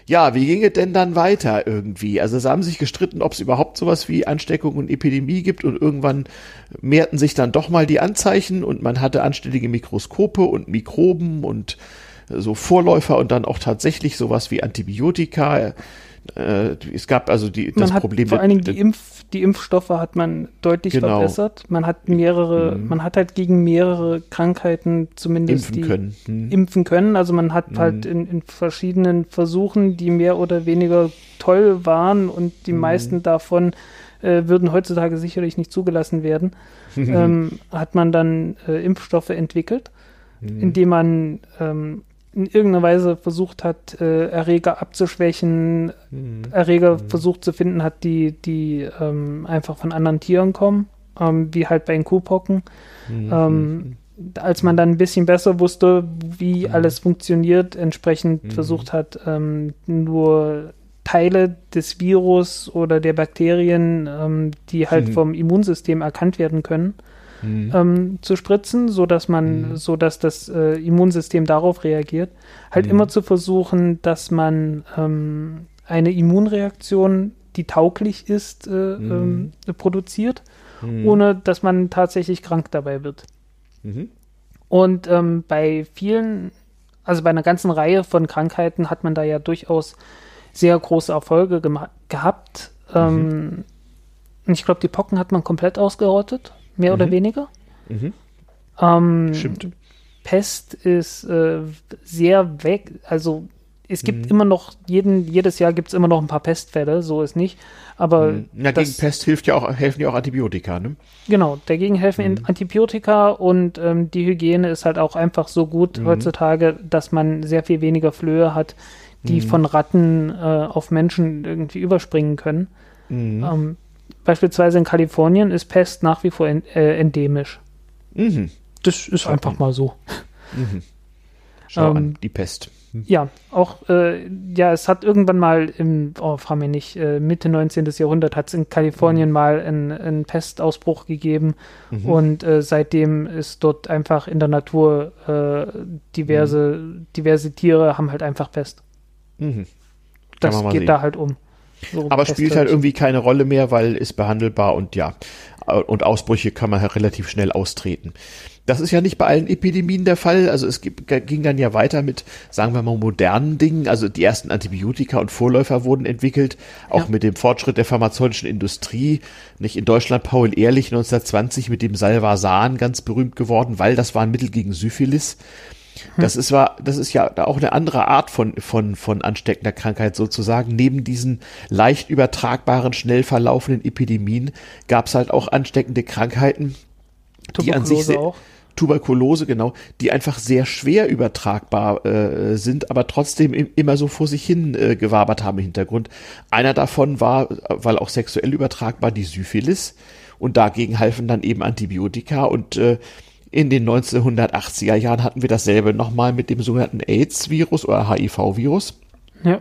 Ja, wie ging es denn dann weiter irgendwie? Also sie haben sich gestritten, ob es überhaupt sowas wie Ansteckung und Epidemie gibt und irgendwann mehrten sich dann doch mal die Anzeichen und man hatte anständige Mikroskope und Mikroben und so Vorläufer und dann auch tatsächlich sowas wie Antibiotika. Äh, es gab also die, das man Problem. Vor allen Dingen die, Impf, die Impfstoffe hat man deutlich genau. verbessert. Man hat mehrere, mhm. man hat halt gegen mehrere Krankheiten zumindest impfen können. Mhm. impfen können. Also man hat mhm. halt in, in, verschiedenen Versuchen, die mehr oder weniger toll waren und die mhm. meisten davon äh, würden heutzutage sicherlich nicht zugelassen werden, ähm, hat man dann äh, Impfstoffe entwickelt, mhm. indem man ähm, in irgendeiner Weise versucht hat, äh, Erreger abzuschwächen, mhm. Erreger mhm. versucht zu finden hat, die, die ähm, einfach von anderen Tieren kommen, ähm, wie halt bei den Kuhpocken. Mhm. Ähm, als man dann ein bisschen besser wusste, wie mhm. alles funktioniert, entsprechend mhm. versucht hat, ähm, nur Teile des Virus oder der Bakterien, ähm, die halt mhm. vom Immunsystem erkannt werden können, mhm. ähm, zu spritzen, so dass man, mhm. so dass das äh, Immunsystem darauf reagiert. Halt mhm. immer zu versuchen, dass man ähm, eine Immunreaktion, die tauglich ist, äh, mhm. ähm, produziert, mhm. ohne dass man tatsächlich krank dabei wird. Mhm. Und ähm, bei vielen, also bei einer ganzen Reihe von Krankheiten hat man da ja durchaus sehr große Erfolge gehabt. Ähm, ich glaube, die Pocken hat man komplett ausgerottet mehr mhm. oder weniger. Mhm. Ähm, Stimmt. Pest ist äh, sehr weg, also es gibt mhm. immer noch, jeden, jedes Jahr gibt es immer noch ein paar Pestfälle, so ist nicht. Aber mhm. ja, gegen Pest hilft ja auch, helfen ja auch Antibiotika, ne? Genau, dagegen helfen mhm. Antibiotika und ähm, die Hygiene ist halt auch einfach so gut mhm. heutzutage, dass man sehr viel weniger Flöhe hat, die mhm. von Ratten äh, auf Menschen irgendwie überspringen können. Mhm. Ähm, Beispielsweise in Kalifornien ist Pest nach wie vor en, äh, endemisch. Mhm. Das ist okay. einfach mal so. Mhm. Schau ähm, an, die Pest. Mhm. Ja, auch, äh, ja, es hat irgendwann mal im, oh, frag mich nicht, äh, Mitte 19. Jahrhundert hat es in Kalifornien mhm. mal einen Pestausbruch gegeben mhm. und äh, seitdem ist dort einfach in der Natur äh, diverse, diverse Tiere haben halt einfach Pest. Das geht sehen. da halt um. So Aber spielt halt irgendwie keine Rolle mehr, weil ist behandelbar und ja, und Ausbrüche kann man halt relativ schnell austreten. Das ist ja nicht bei allen Epidemien der Fall. Also es ging dann ja weiter mit, sagen wir mal, modernen Dingen. Also die ersten Antibiotika und Vorläufer wurden entwickelt, auch ja. mit dem Fortschritt der pharmazeutischen Industrie. Nicht in Deutschland Paul Ehrlich 1920 mit dem Salvarsan ganz berühmt geworden, weil das war ein Mittel gegen Syphilis. Das ist, war, das ist ja auch eine andere Art von, von, von ansteckender Krankheit sozusagen. Neben diesen leicht übertragbaren, schnell verlaufenden Epidemien gab es halt auch ansteckende Krankheiten, die an sich sehr, auch. Tuberkulose, genau, die einfach sehr schwer übertragbar äh, sind, aber trotzdem im, immer so vor sich hin äh, gewabert haben im Hintergrund. Einer davon war, weil auch sexuell übertragbar, die Syphilis. Und dagegen halfen dann eben Antibiotika und äh, in den 1980er Jahren hatten wir dasselbe nochmal mit dem sogenannten AIDS-Virus oder HIV-Virus. Ja.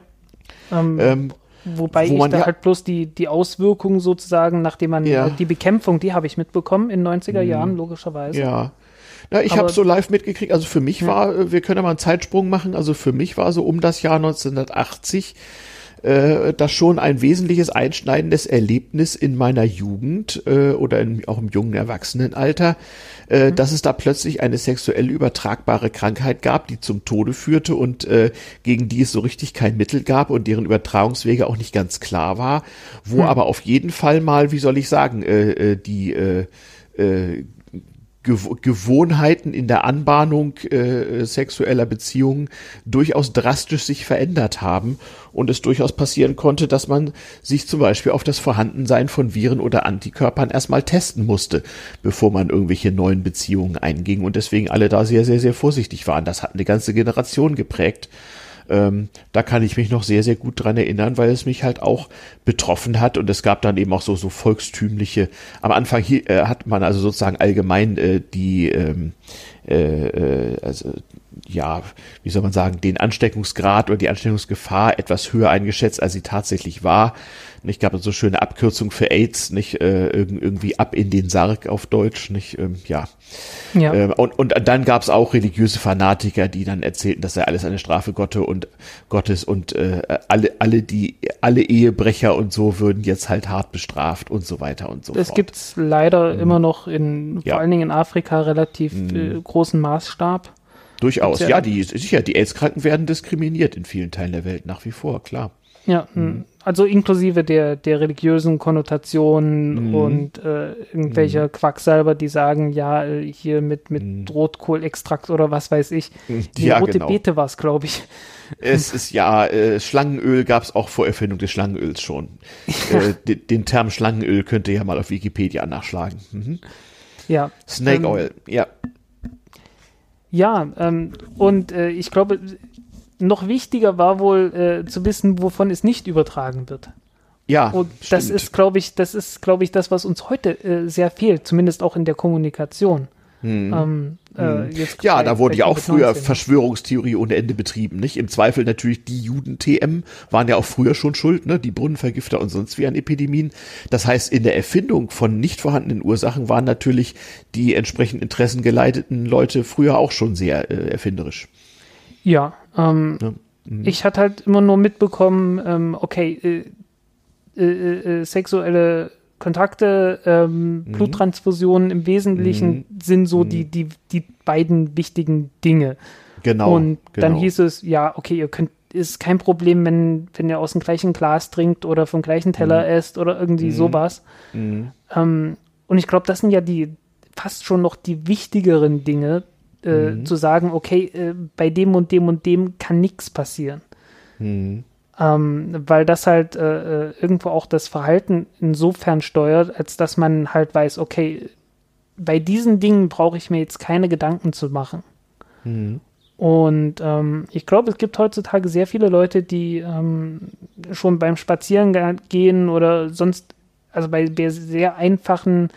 Ähm, ähm, wobei wo ich da ja, halt bloß die, die Auswirkungen sozusagen, nachdem man ja. die Bekämpfung, die habe ich mitbekommen in 90er mhm. Jahren, logischerweise. Ja. Ja, ich habe so live mitgekriegt. Also für mich ja. war, wir können ja mal einen Zeitsprung machen. Also für mich war so um das Jahr 1980 äh, das schon ein wesentliches einschneidendes Erlebnis in meiner Jugend äh, oder in, auch im jungen Erwachsenenalter, äh, mhm. dass es da plötzlich eine sexuell übertragbare Krankheit gab, die zum Tode führte und äh, gegen die es so richtig kein Mittel gab und deren Übertragungswege auch nicht ganz klar war, wo mhm. aber auf jeden Fall mal, wie soll ich sagen, äh, äh die äh, äh, Gewohnheiten in der Anbahnung äh, sexueller Beziehungen durchaus drastisch sich verändert haben und es durchaus passieren konnte, dass man sich zum Beispiel auf das Vorhandensein von Viren oder Antikörpern erstmal testen musste, bevor man irgendwelche neuen Beziehungen einging und deswegen alle da sehr, sehr, sehr vorsichtig waren. Das hat eine ganze Generation geprägt ähm, da kann ich mich noch sehr, sehr gut dran erinnern, weil es mich halt auch betroffen hat. Und es gab dann eben auch so, so volkstümliche, am Anfang hier, äh, hat man also sozusagen allgemein äh, die, ähm, äh, äh, also ja, wie soll man sagen, den Ansteckungsgrad oder die Ansteckungsgefahr etwas höher eingeschätzt, als sie tatsächlich war. Ich gab so schöne Abkürzung für AIDS, nicht äh, irgendwie ab in den Sarg auf Deutsch, nicht ähm, ja. ja. Ähm, und, und dann gab es auch religiöse Fanatiker, die dann erzählten, das sei alles eine Strafe Gotte und Gottes und äh, alle alle die alle Ehebrecher und so würden jetzt halt hart bestraft und so weiter und so das fort. Das gibt's leider mhm. immer noch in ja. vor allen Dingen in Afrika relativ mhm. äh, großen Maßstab. Durchaus, ja, ja, die sicher, die AIDS-Kranken werden diskriminiert in vielen Teilen der Welt nach wie vor, klar. Ja, mhm. also inklusive der, der religiösen Konnotationen mhm. und äh, irgendwelcher mhm. Quacksalber, die sagen, ja, äh, hier mit, mit mhm. Rotkohlextrakt oder was weiß ich. Die ja, rote genau. Beete war es, glaube ich. Es ist ja, äh, Schlangenöl gab es auch vor Erfindung des Schlangenöls schon. Ja. Äh, den, den, Term Schlangenöl könnt ihr ja mal auf Wikipedia nachschlagen. Mhm. Ja. Snake ähm, Oil, ja. Ja, ähm, und äh, ich glaube, noch wichtiger war wohl äh, zu wissen, wovon es nicht übertragen wird. Ja, und das stimmt. ist, glaube ich, das ist, glaube ich, das, was uns heute äh, sehr fehlt, zumindest auch in der Kommunikation. Hm. Ähm, äh, hm. ja, bei, da wurde ja auch früher Verschwörungstheorie ohne Ende betrieben, nicht? Im Zweifel natürlich die Juden-TM waren ja auch früher schon schuld, ne? Die Brunnenvergifter und sonst wie an Epidemien. Das heißt, in der Erfindung von nicht vorhandenen Ursachen waren natürlich die entsprechend interessengeleiteten Leute früher auch schon sehr äh, erfinderisch. Ja, ähm, ja. Mhm. ich hatte halt immer nur mitbekommen, ähm, okay, äh, äh, äh, sexuelle Kontakte, ähm, mhm. Bluttransfusionen im Wesentlichen mhm. sind so die, mhm. die, die beiden wichtigen Dinge. Genau. Und genau. dann hieß es, ja, okay, ihr könnt, ist kein Problem, wenn, wenn ihr aus dem gleichen Glas trinkt oder vom gleichen Teller mhm. esst oder irgendwie mhm. sowas. Mhm. Ähm, und ich glaube, das sind ja die fast schon noch die wichtigeren Dinge, äh, zu sagen, okay, äh, bei dem und dem und dem kann nichts passieren. Mhm. Ähm, weil das halt äh, äh, irgendwo auch das Verhalten insofern steuert, als dass man halt weiß, okay, bei diesen Dingen brauche ich mir jetzt keine Gedanken zu machen. Mhm. Und ähm, ich glaube, es gibt heutzutage sehr viele Leute, die ähm, schon beim Spazierengehen oder sonst, also bei, bei sehr einfachen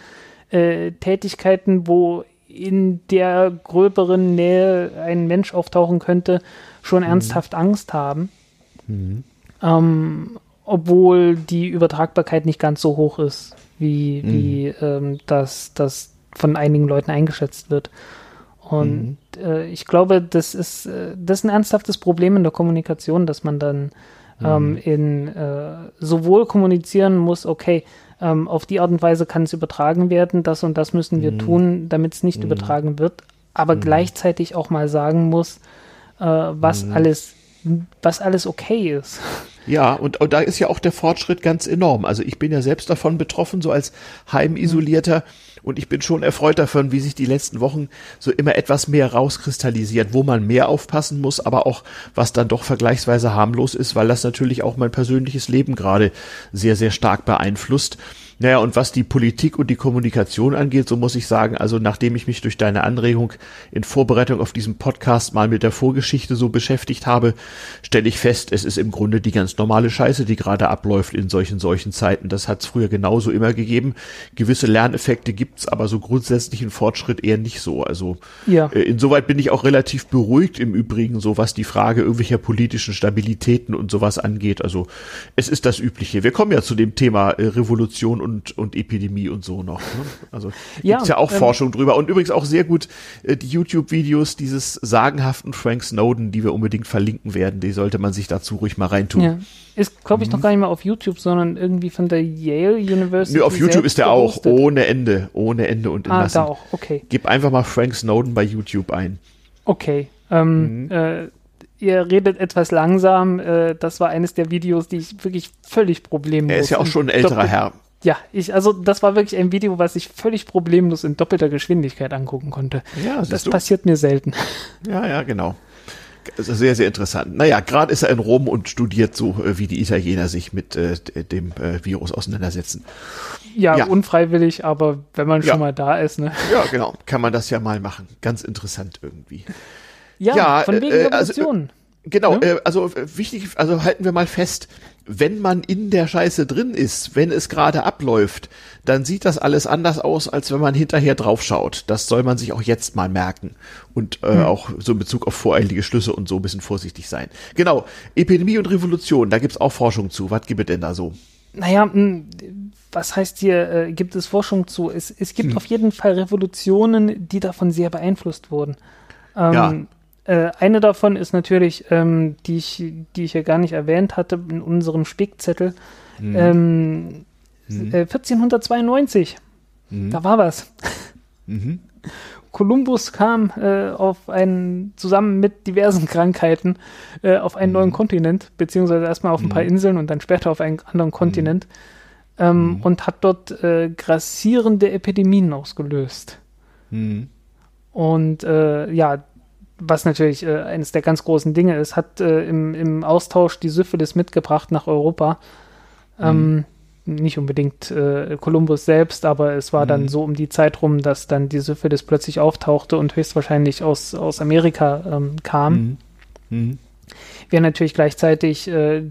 äh, Tätigkeiten, wo in der gröberen Nähe ein Mensch auftauchen könnte, schon mhm. ernsthaft Angst haben. Mhm. Ähm, obwohl die Übertragbarkeit nicht ganz so hoch ist, wie, mhm. wie ähm, das, das von einigen Leuten eingeschätzt wird. Und mhm. äh, ich glaube, das ist, äh, das ist ein ernsthaftes Problem in der Kommunikation, dass man dann ähm, mhm. in äh, sowohl kommunizieren muss, okay, ähm, auf die Art und Weise kann es übertragen werden, das und das müssen wir mhm. tun, damit es nicht mhm. übertragen wird, aber mhm. gleichzeitig auch mal sagen muss, äh, was mhm. alles, was alles okay ist. Ja, und, und, da ist ja auch der Fortschritt ganz enorm. Also ich bin ja selbst davon betroffen, so als Heimisolierter. Und ich bin schon erfreut davon, wie sich die letzten Wochen so immer etwas mehr rauskristallisiert, wo man mehr aufpassen muss, aber auch was dann doch vergleichsweise harmlos ist, weil das natürlich auch mein persönliches Leben gerade sehr, sehr stark beeinflusst. Naja, und was die Politik und die Kommunikation angeht, so muss ich sagen, also nachdem ich mich durch deine Anregung in Vorbereitung auf diesen Podcast mal mit der Vorgeschichte so beschäftigt habe, stelle ich fest, es ist im Grunde die ganz normale Scheiße, die gerade abläuft in solchen, solchen Zeiten. Das hat es früher genauso immer gegeben. Gewisse Lerneffekte gibt's, aber so grundsätzlichen Fortschritt eher nicht so. Also ja. äh, insoweit bin ich auch relativ beruhigt im Übrigen, so was die Frage irgendwelcher politischen Stabilitäten und sowas angeht. Also es ist das Übliche. Wir kommen ja zu dem Thema äh, Revolution und, und Epidemie und so noch. Ne? Also ja, gibt's ja auch ähm, Forschung drüber. Und übrigens auch sehr gut äh, die YouTube-Videos dieses sagenhaften Frank Snowden, die wir unbedingt verlinken werden. Die sollte man sich dazu ruhig mal reintun. Ja. Ist, glaube ich, mhm. noch gar nicht mal auf YouTube, sondern irgendwie von der Yale University. Nö, auf YouTube ist der auch, ohne Ende, ohne Ende und Ah, da auch, okay. Gib einfach mal Frank Snowden bei YouTube ein. Okay. Ähm, mhm. äh, ihr redet etwas langsam. Äh, das war eines der Videos, die ich wirklich völlig problemlos. Er ist ja auch schon ein älterer Herr. Ja, ich, also das war wirklich ein Video, was ich völlig problemlos in doppelter Geschwindigkeit angucken konnte. Ja, das passiert mir selten. Ja, ja, genau. Sehr, sehr interessant. Naja, gerade ist er in Rom und studiert so, äh, wie die Italiener sich mit äh, dem äh, Virus auseinandersetzen. Ja, ja, unfreiwillig, aber wenn man ja. schon mal da ist, ne? Ja, genau. Kann man das ja mal machen. Ganz interessant irgendwie. Ja, ja von wegen äh, also, Revolution. Genau, ja? äh, also wichtig, also halten wir mal fest, wenn man in der Scheiße drin ist, wenn es gerade abläuft, dann sieht das alles anders aus, als wenn man hinterher draufschaut. Das soll man sich auch jetzt mal merken und äh, hm. auch so in Bezug auf voreilige Schlüsse und so ein bisschen vorsichtig sein. Genau, Epidemie und Revolution, da gibt's auch Forschung zu. Was gibt es denn da so? Naja, hm, was heißt hier, äh, gibt es Forschung zu? Es, es gibt hm. auf jeden Fall Revolutionen, die davon sehr beeinflusst wurden. Ähm, ja. Äh, eine davon ist natürlich, ähm, die, ich, die ich ja gar nicht erwähnt hatte in unserem Spickzettel. Mhm. Ähm, mhm. Äh, 1492. Mhm. Da war was. Mhm. Kolumbus kam äh, auf einen, zusammen mit diversen Krankheiten äh, auf einen neuen mhm. Kontinent, beziehungsweise erstmal auf ein paar mhm. Inseln und dann später auf einen anderen Kontinent ähm, und hat dort äh, grassierende Epidemien ausgelöst. Und äh, ja, was natürlich äh, eines der ganz großen Dinge ist, hat äh, im, im Austausch die Syphilis mitgebracht nach Europa. Ähm, mhm. Nicht unbedingt äh, Kolumbus selbst, aber es war mhm. dann so um die Zeit rum, dass dann die Syphilis plötzlich auftauchte und höchstwahrscheinlich aus, aus Amerika ähm, kam. Mhm. mhm. Wir natürlich gleichzeitig äh,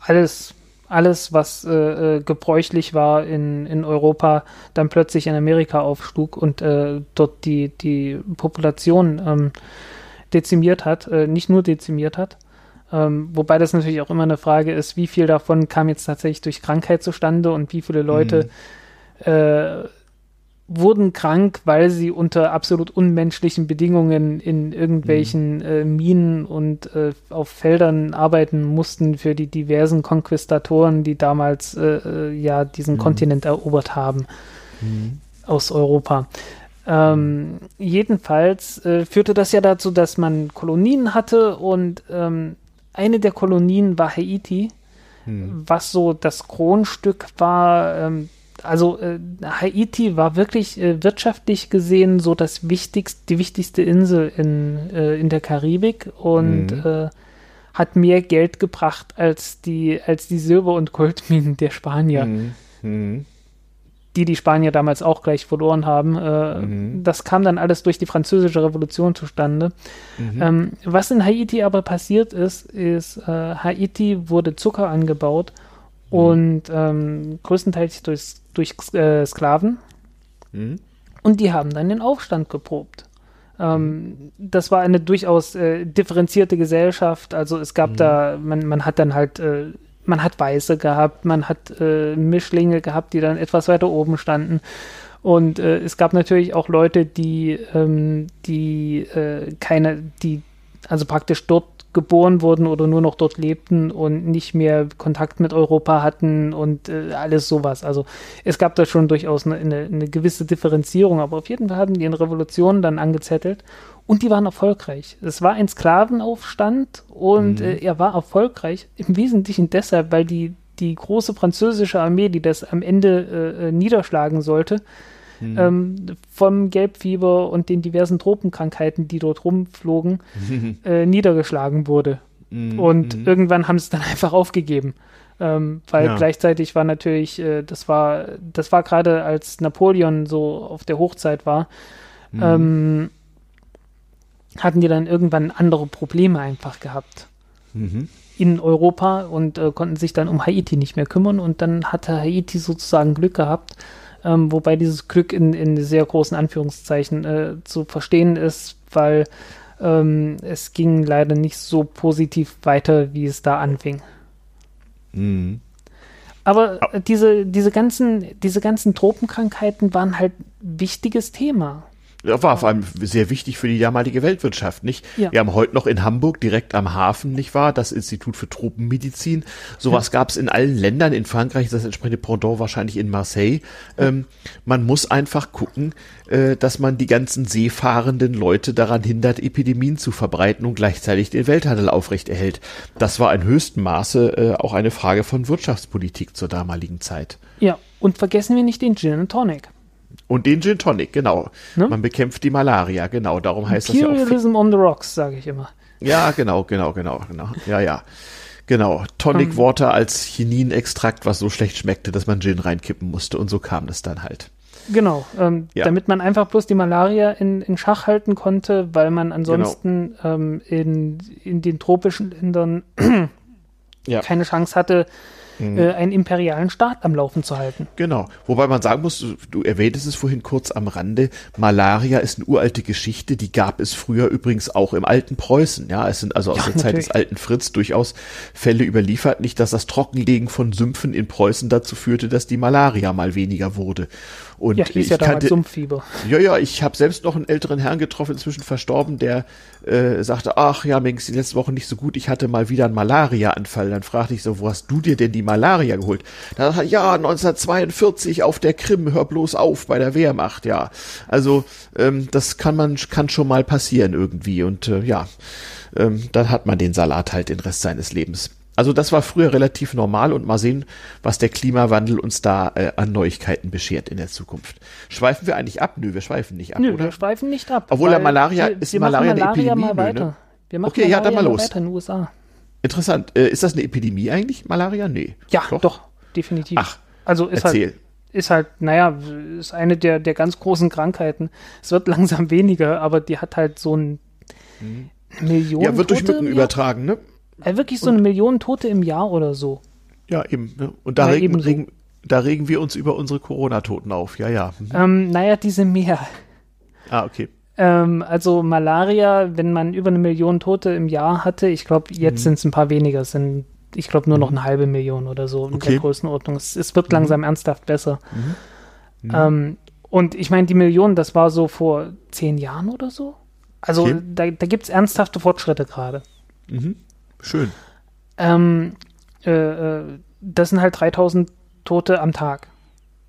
alles alles, was äh, äh, gebräuchlich war in, in Europa, dann plötzlich in Amerika aufschlug und äh, dort die, die Population ähm, dezimiert hat, äh, nicht nur dezimiert hat. Ähm, wobei das natürlich auch immer eine Frage ist, wie viel davon kam jetzt tatsächlich durch Krankheit zustande und wie viele Leute mhm. Wurden krank, weil sie unter absolut unmenschlichen Bedingungen in irgendwelchen mhm. äh, Minen und äh, auf Feldern arbeiten mussten für die diversen Konquistatoren, die damals äh, äh ja diesen mhm. Kontinent erobert haben mhm. aus Europa. Ähm, jedenfalls äh, führte das ja dazu, dass man Kolonien hatte und ähm, eine der Kolonien war Haiti, mhm. was so das Kronstück war ähm, also äh, Haiti war wirklich äh, wirtschaftlich gesehen so das wichtigste, die wichtigste Insel in, äh, in der Karibik und mhm. Äh, hat mehr Geld gebracht als die, als die Silber- und Goldminen der Spanier. Mhm. Mhm. Die die Spanier damals auch gleich verloren haben. Äh, mhm. Das kam dann alles durch die französische Revolution zustande. Mhm. Ähm, was in Haiti aber passiert ist, ist, äh, Haiti wurde Zucker angebaut mhm. und ähm, größtenteils durch durch äh, Sklaven. Mhm. Und die haben dann den Aufstand geprobt. Ähm, das war eine durchaus äh, differenzierte Gesellschaft. Also es gab mhm. da, man, man hat dann halt, äh, man hat Weiße gehabt, man hat äh, Mischlinge gehabt, die dann etwas weiter oben standen. Und äh, es gab natürlich auch Leute, die, ähm, die äh, keine, die also praktisch dort geboren wurden oder nur noch dort lebten und nicht mehr Kontakt mit Europa hatten und äh, alles sowas. Also es gab da schon durchaus eine, eine, eine, gewisse Differenzierung, aber auf jeden Fall haben die eine Revolution dann angezettelt und die waren erfolgreich. Es war ein Sklavenaufstand und mhm. äh, er war erfolgreich im Wesentlichen deshalb, weil die, die große französische Armee, die das am Ende äh, äh niederschlagen sollte, mhm. ähm, vom Gelbfieber und den diversen Tropenkrankheiten, die dort rumflogen, äh, niedergeschlagen wurde. Mhm. Und mhm. irgendwann haben sie es dann einfach aufgegeben. Ähm, weil ja. gleichzeitig war natürlich, äh, das war, das war gerade als Napoleon so auf der Hochzeit war, mhm. ähm, hatten die dann irgendwann andere Probleme einfach gehabt mhm. in Europa und äh, konnten sich dann um Haiti nicht mehr kümmern und dann hatte Haiti sozusagen Glück gehabt ähm, wobei dieses Glück in, in sehr großen Anführungszeichen äh, zu verstehen ist, weil ähm, es ging leider nicht so positiv weiter, wie es da anfing. Mhm. Aber diese, diese, ganzen, diese ganzen Tropenkrankheiten waren halt wichtiges Thema war vor allem sehr wichtig für die damalige Weltwirtschaft, nicht? Ja. Wir haben heute noch in Hamburg direkt am Hafen, nicht wahr? Das Institut für Tropenmedizin. Sowas ja. gab es in allen Ländern. In Frankreich das entsprechende Pendant wahrscheinlich in Marseille. Ja. Ähm, man muss einfach gucken, äh, dass man die ganzen seefahrenden Leute daran hindert, Epidemien zu verbreiten und gleichzeitig den Welthandel aufrechterhält. Das war in höchstem Maße äh, auch eine Frage von Wirtschaftspolitik zur damaligen Zeit. Ja, und vergessen wir nicht den Gin and Tonic. Und den Gin Tonic, genau. Ne? Man bekämpft die Malaria, genau. Darum heißt das ja auch. Imperialism on the Rocks, sage ich immer. Ja, genau, genau, genau, genau. Ja, ja. Genau. Tonic um, ähm. Water als Chininextrakt, was so schlecht schmeckte, dass man Gin reinkippen musste. Und so kam das dann halt. Genau, ähm, ja. damit man einfach bloß die Malaria in, in Schach halten konnte, weil man ansonsten genau. ähm, in, in den tropischen Ländern ja. keine Chance hatte, mhm. äh, einen imperialen Staat am Laufen zu halten. Genau. Wobei man sagen muss, du, erwähntest es vorhin kurz am Rande, Malaria ist eine uralte Geschichte, die gab es früher übrigens auch im alten Preußen. Ja, es sind also aus ja, der natürlich. Zeit des alten Fritz durchaus Fälle überliefert, nicht, dass das Trockenlegen von Sümpfen in Preußen dazu führte, dass die Malaria mal weniger wurde. Und ja, hieß ja kannte, Sumpffieber. Ja, ja, ich habe selbst noch einen älteren Herrn getroffen, inzwischen verstorben, der äh, sagte, ach ja, mir ging's die letzte Woche nicht so gut, ich hatte mal wieder einen Malaria-Anfall. Dann fragte ich so, wo hast du dir denn die Malaria geholt? Da sagt er, ja, 1942 auf der Krim, hör bloß auf, bei der Wehrmacht, ja. Also, ähm, das kann man, kann schon mal passieren irgendwie und äh, ja, ähm, dann hat man den Salat halt den Rest seines Lebens. Also das war früher relativ normal und mal sehen, was der Klimawandel uns da äh, an Neuigkeiten beschert in der Zukunft. Schweifen wir eigentlich ab? Nö, wir schweifen nicht ab, Nö, oder? wir schweifen nicht ab. Obwohl der Malaria wir, ist wir Malaria, Malaria eine Epidemie. Mal weiter. Ne? Wir machen okay, Malaria ja, dann mal los. Weiter in den USA. Interessant. Äh, ist das eine Epidemie eigentlich, Malaria? Nee. Ja, doch, doch definitiv. Ach, also ist halt erzähl. halt ist halt, naja, ist eine der, der ganz großen Krankheiten. Es wird langsam weniger, aber die hat halt so ein mhm. Millionen. Ja, wird durch Mücken übertragen, ne? Also wirklich so eine Million Tote im Jahr oder so. Ja, eben. Ne? Und da, ja, regen, regen, da regen wir uns über unsere Corona-Toten auf. Ja, ja. Mhm. Ähm, naja, diese mehr. Ah, okay. Ähm, also Malaria, wenn man über eine Million Tote im Jahr hatte, ich glaube, jetzt mhm. sind es ein paar weniger, es sind, ich glaube, nur noch mhm. eine halbe Million oder so in okay. der Größenordnung. Es, es wird mhm. langsam ernsthaft besser. Ähm, und ich meine, die Million, das war so vor zehn Jahren oder so. Also okay. da, da gibt es ernsthafte Fortschritte gerade. Mhm. Schön. Ähm, äh, äh das sind halt 3000 Tote am Tag.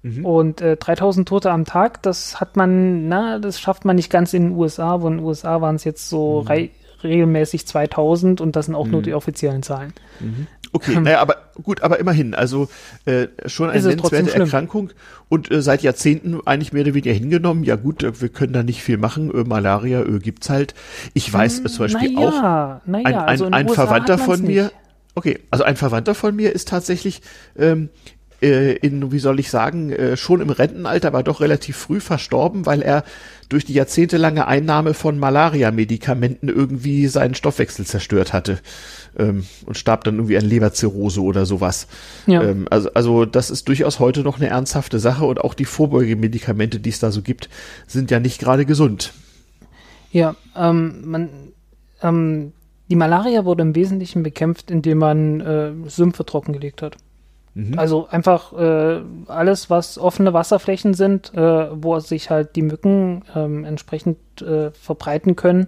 Mhm. Und äh, 3000 Tote am Tag, das hat man, na, das schafft man nicht ganz in den USA. Wo in den USA waren es jetzt so mhm. regelmäßig 2000 und das sind auch mhm. nur die offiziellen Zahlen. Mhm. Okay, ähm, naja, aber gut, aber immerhin, also äh, schon eine nennenswerte Erkrankung und äh, seit Jahrzehnten eigentlich mehr oder weniger hingenommen. Ja gut, äh, wir können da nicht viel machen. Äh, Malaria äh, gibt's halt. Ich weiß hm, zum Beispiel naja, auch, naja, ein, ein, also ein Verwandter von mir, nicht. okay, also ein Verwandter von mir ist tatsächlich ähm, äh, in, wie soll ich sagen, äh, schon im Rentenalter, aber doch relativ früh verstorben, weil er durch die jahrzehntelange Einnahme von Malaria-Medikamenten irgendwie seinen Stoffwechsel zerstört hatte ähm, und starb dann irgendwie an Leberzirrhose oder sowas. Ja. Ähm, also, also das ist durchaus heute noch eine ernsthafte Sache und auch die Vorbeugemedikamente, die es da so gibt, sind ja nicht gerade gesund. Ja, ähm, man, ähm, die Malaria wurde im Wesentlichen bekämpft, indem man äh, Sümpfe trockengelegt hat. Mhm. Also einfach äh, alles, was offene Wasserflächen sind, äh, wo sich halt die Mücken ähm, entsprechend äh, verbreiten können,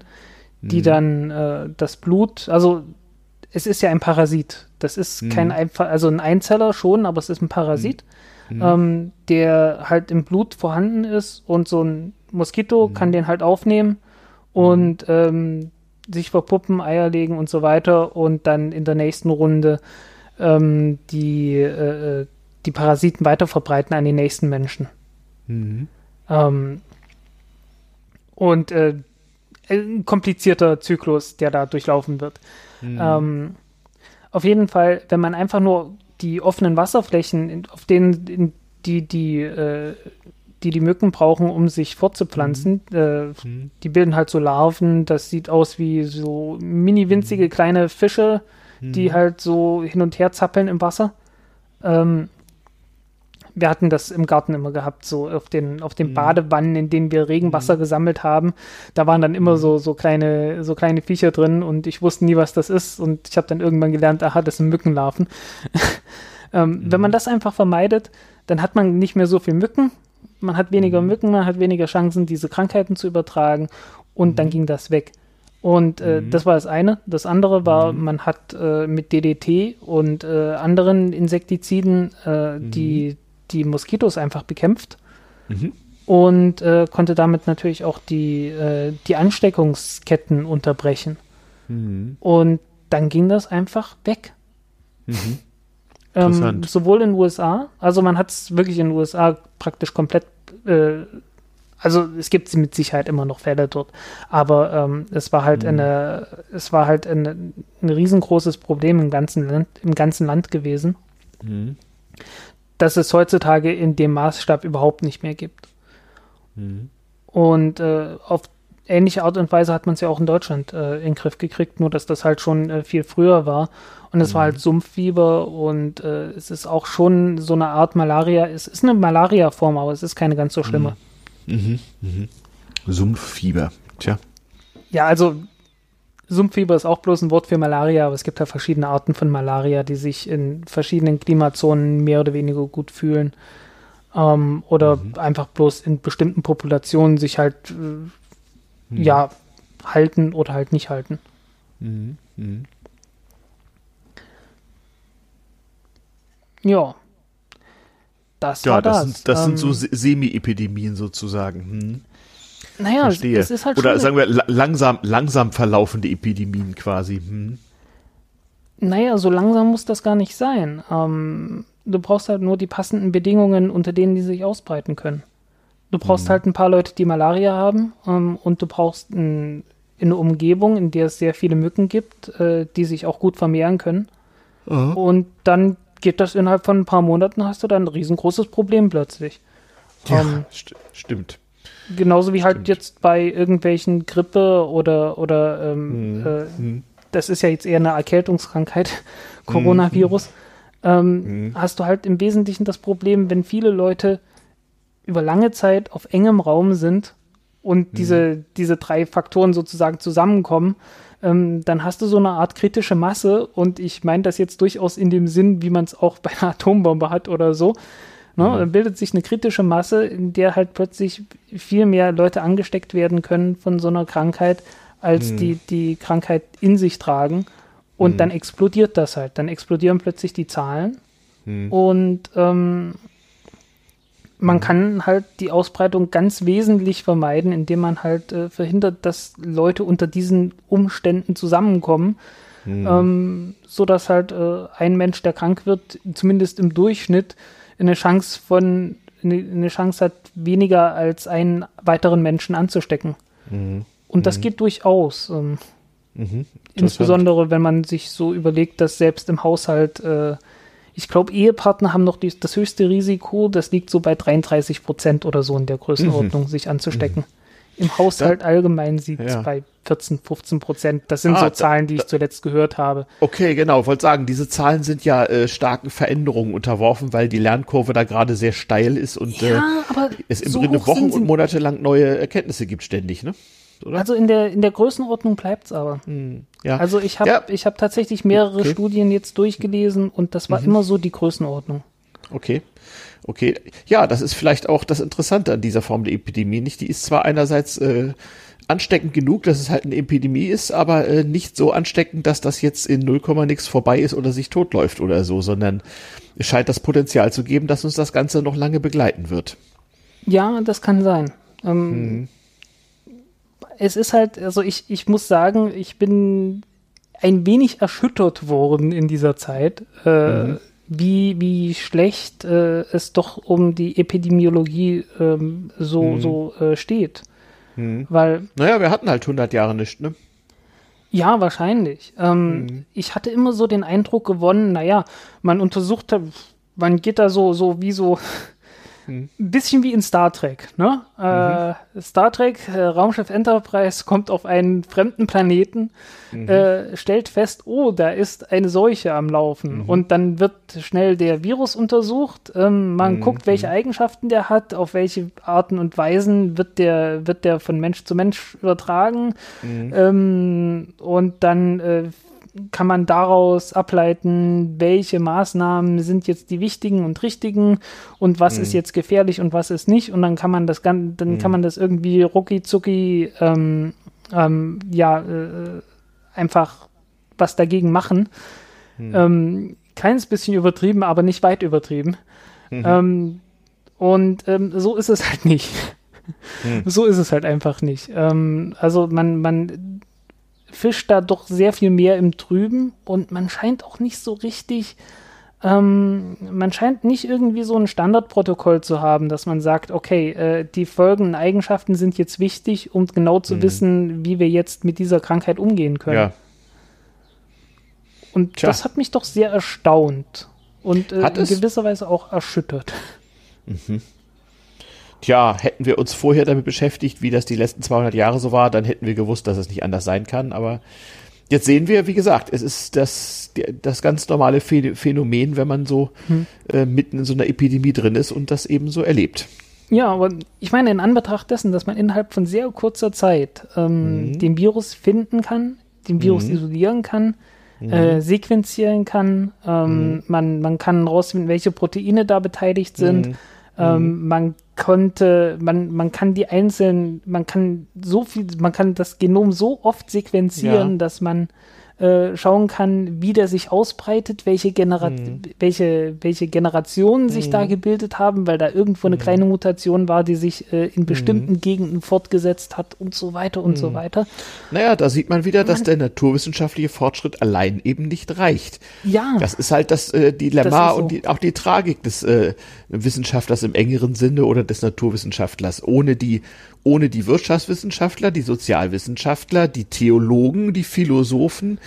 die mhm. dann äh, das Blut, also es ist ja ein Parasit. Das ist mhm. kein einfach, also ein Einzeller schon, aber es ist ein Parasit, mhm. mhm. ähm, der halt im Blut vorhanden ist und so ein Moskito mhm. kann den halt aufnehmen und ähm, sich verpuppen, Eier legen und so weiter und dann in der nächsten Runde ähm, die, äh, äh, die Parasiten weiter verbreiten an die nächsten Menschen. Mhm. Ähm, und äh, ein komplizierter Zyklus, der da durchlaufen wird. Mhm. Ähm, auf jeden Fall, wenn man einfach nur die offenen Wasserflächen, auf denen die die, äh, die die Mücken brauchen, um sich fortzupflanzen, mhm. Äh, mhm. die bilden halt so Larven. Das sieht aus wie so mini winzige mhm. kleine Fische, die mhm. halt so hin und her zappeln im Wasser. Ähm, wir hatten das im Garten immer gehabt, so auf den, auf den mhm. Badewannen, in denen wir Regenwasser mhm. gesammelt haben. Da waren dann immer mhm. so, so kleine, so kleine Viecher drin und ich wusste nie, was das ist. Und ich habe dann irgendwann gelernt, aha, das sind Mückenlarven. Ähm, mhm. Wenn man das einfach vermeidet, dann hat man nicht mehr so viel Mücken, man hat weniger mhm. Mücken, man hat weniger Chancen, diese Krankheiten zu übertragen und mhm. dann ging das weg. Und äh, mhm. das war das eine. Das andere war, mhm. man hat äh, mit DDT und äh, anderen Insektiziden äh, mhm. die, die Moskitos einfach bekämpft mhm. und äh, konnte damit natürlich auch die, äh, die Ansteckungsketten unterbrechen. Mhm. Und dann ging das einfach weg. Mhm. Ähm, sowohl in den USA, also man hat es wirklich in den USA praktisch komplett also es gibt mit Sicherheit immer noch Fälle dort, aber ähm, es war halt mhm. eine, es war halt eine, ein riesengroßes Problem im ganzen Land, im ganzen Land gewesen, mhm. dass es heutzutage in dem Maßstab überhaupt nicht mehr gibt. Mhm. Und äh, auf ähnliche Art und Weise hat man es ja auch in Deutschland äh, in den Griff gekriegt, nur dass das halt schon äh, viel früher war. Und es war halt mhm. Sumpffieber und äh, es ist auch schon so eine Art Malaria. Es ist eine Malaria-Form, aber es ist keine ganz so schlimme. Mhm. Mhm, mhm. Sumpffieber, tja. Ja, also Sumpffieber ist auch bloß ein Wort für Malaria, aber es gibt ja verschiedene Arten von Malaria, die sich in verschiedenen Klimazonen mehr oder weniger gut fühlen. Ähm, oder mhm. einfach bloß in bestimmten Populationen sich halt äh, mhm. ja halten oder halt nicht halten. Mhm. mhm. Ja. Das ja, war das. Sind, das ähm, sind so ähm, Semi-Epidemien sozusagen. Hm. Naja, Verstehe. es ist halt Oder sagen wir langsam, langsam verlaufende Epidemien quasi. Hm. Naja, so langsam muss das gar nicht sein. Ähm, du brauchst halt nur die passenden Bedingungen, unter denen die sich ausbreiten können. Du brauchst hm. halt ein paar Leute, die Malaria haben ähm, und du brauchst ein, eine Umgebung, in der es sehr viele Mücken gibt, äh, die sich auch gut vermehren können. Aha. Und dann geht das innerhalb von ein paar Monaten, hast du dann ein riesengroßes Problem plötzlich. Ja, um, ähm, st stimmt. Genauso wie halt stimmt. halt jetzt bei irgendwelchen Grippe oder, oder ähm, hm. Äh, hm. das ist ja jetzt eher eine Erkältungskrankheit, Coronavirus, hm. ähm, hm. hast du halt im Wesentlichen das Problem, wenn viele Leute über lange Zeit auf engem Raum sind und hm. diese, diese drei Faktoren sozusagen zusammenkommen, ähm, dann hast du so eine Art kritische Masse und ich meine das jetzt durchaus in dem Sinn, wie man es auch bei einer Atombombe hat oder so. Ne? Mhm. Dann bildet sich eine kritische Masse, in der halt plötzlich viel mehr Leute angesteckt werden können von so einer Krankheit, als mhm. die die Krankheit in sich tragen. Und mhm. dann explodiert das halt. Dann explodieren plötzlich die Zahlen. Mhm. Und ähm, man mhm. kann halt die Ausbreitung ganz wesentlich vermeiden, indem man halt äh, verhindert, dass Leute unter diesen Umständen zusammenkommen, mhm. ähm, so dass halt äh, ein Mensch, der krank wird, zumindest im Durchschnitt eine Chance von eine, eine Chance hat, weniger als einen weiteren Menschen anzustecken. Mhm. Und das mhm. geht durchaus. Ähm, mhm. insbesondere, wenn man sich so überlegt, dass selbst im Haushalt äh, ich glaube, Ehepartner haben noch die, das höchste Risiko, das liegt so bei 33 Prozent oder so in der Größenordnung, mhm. sich anzustecken. Mhm. Im Haushalt da, allgemein sieht es ja. bei 14, 15 Prozent. Das sind ah, so Zahlen, die ich zuletzt gehört habe. Okay, genau. Ich wollte sagen, diese Zahlen sind ja äh, starken Veränderungen unterworfen, weil die Lernkurve da gerade sehr steil ist und ja, äh, es im so Grunde Wochen und Monate lang neue Erkenntnisse gibt ständig, ne? Oder? Also in der, in der Größenordnung bleibt es aber. Hm, ja. Also ich habe ja. Ich hab tatsächlich mehrere okay. Studien jetzt durchgelesen und das war mhm. immer so die Größenordnung. Okay. Okay. Ja, das ist vielleicht auch das Interessante an dieser Form der Epidemie. Nicht, die ist zwar einerseits äh, ansteckend genug, dass es halt eine Epidemie ist, aber äh, nicht so ansteckend, dass das jetzt in 0, nix vorbei ist oder sich totläuft oder so, sondern es scheint das Potenzial zu geben, dass uns das Ganze noch lange begleiten wird. Ja, das kann sein. Ähm, hm es ist halt, also ich, ich muss sagen, ich bin ein wenig erschüttert worden in dieser Zeit, äh, mhm. wie, wie schlecht äh, es doch um die Epidemiologie ähm, so, mhm. so äh, steht. Mhm. Weil. Naja, wir hatten halt 100 Jahre nicht, ne? Ja, wahrscheinlich. Ähm, mhm. Ich hatte immer so den Eindruck gewonnen, naja, man untersucht, man geht da so, so wie so ein bisschen wie in Star Trek, ne? Mhm. Äh, Star Trek, äh, Raumschiff Enterprise kommt auf einen fremden Planeten, mhm. äh, stellt fest, oh, da ist eine Seuche am Laufen. Mhm. Und dann wird schnell der Virus untersucht. Ähm, man mhm. guckt, welche Eigenschaften der hat, auf welche Arten und Weisen wird der, wird der von Mensch zu Mensch übertragen. Mhm. Ähm, und dann äh, kann man daraus ableiten, welche Maßnahmen sind jetzt die wichtigen und richtigen und was mhm. ist jetzt gefährlich und was ist nicht. Und dann kann man das dann mhm. kann man das irgendwie rucki zucki ähm, ähm, ja äh, einfach was dagegen machen. Mhm. Ähm, kleines bisschen übertrieben, aber nicht weit übertrieben. Mhm. Ähm, und ähm, so ist es halt nicht. Mhm. So ist es halt einfach nicht. Ähm, also man, man fischt da doch sehr viel mehr im Trüben und man scheint auch nicht so richtig, ähm, man scheint nicht irgendwie so ein Standardprotokoll zu haben, dass man sagt, okay, äh, die folgenden Eigenschaften sind jetzt wichtig, um genau zu mhm. wissen, wie wir jetzt mit dieser Krankheit umgehen können. Ja. Und Tja. das hat mich doch sehr erstaunt und äh, in gewisser Weise auch erschüttert. Mhm. Tja, hätten wir uns vorher damit beschäftigt, wie das die letzten 200 Jahre so war, dann hätten wir gewusst, dass es nicht anders sein kann. Aber jetzt sehen wir, wie gesagt, es ist das, das ganz normale Phänomen, wenn man so hm. äh, mitten in so einer Epidemie drin ist und das eben so erlebt. Ja, aber ich meine, in Anbetracht dessen, dass man innerhalb von sehr kurzer Zeit ähm, mhm. den Virus finden kann, den Virus mhm. isolieren kann, mhm. äh, sequenzieren kann, ähm, mhm. man, man kann rausfinden, welche Proteine da beteiligt sind, mhm. Ähm, man konnte, man, man kann die einzelnen, man kann so viel, man kann das Genom so oft sequenzieren, ja. dass man äh, schauen kann, wie der sich ausbreitet, welche, Genera mhm. welche, welche Generationen sich mhm. da gebildet haben, weil da irgendwo eine mhm. kleine Mutation war, die sich äh, in bestimmten mhm. Gegenden fortgesetzt hat und so weiter und so mhm. weiter. Naja, da sieht man wieder, dass man, der naturwissenschaftliche Fortschritt allein eben nicht reicht. Ja. Das ist halt das äh, Dilemma das so. und die, auch die Tragik des äh, Wissenschaftlers im engeren Sinne oder des Naturwissenschaftlers. Ohne die ohne die Wirtschaftswissenschaftler, die Sozialwissenschaftler, die Theologen, die Philosophen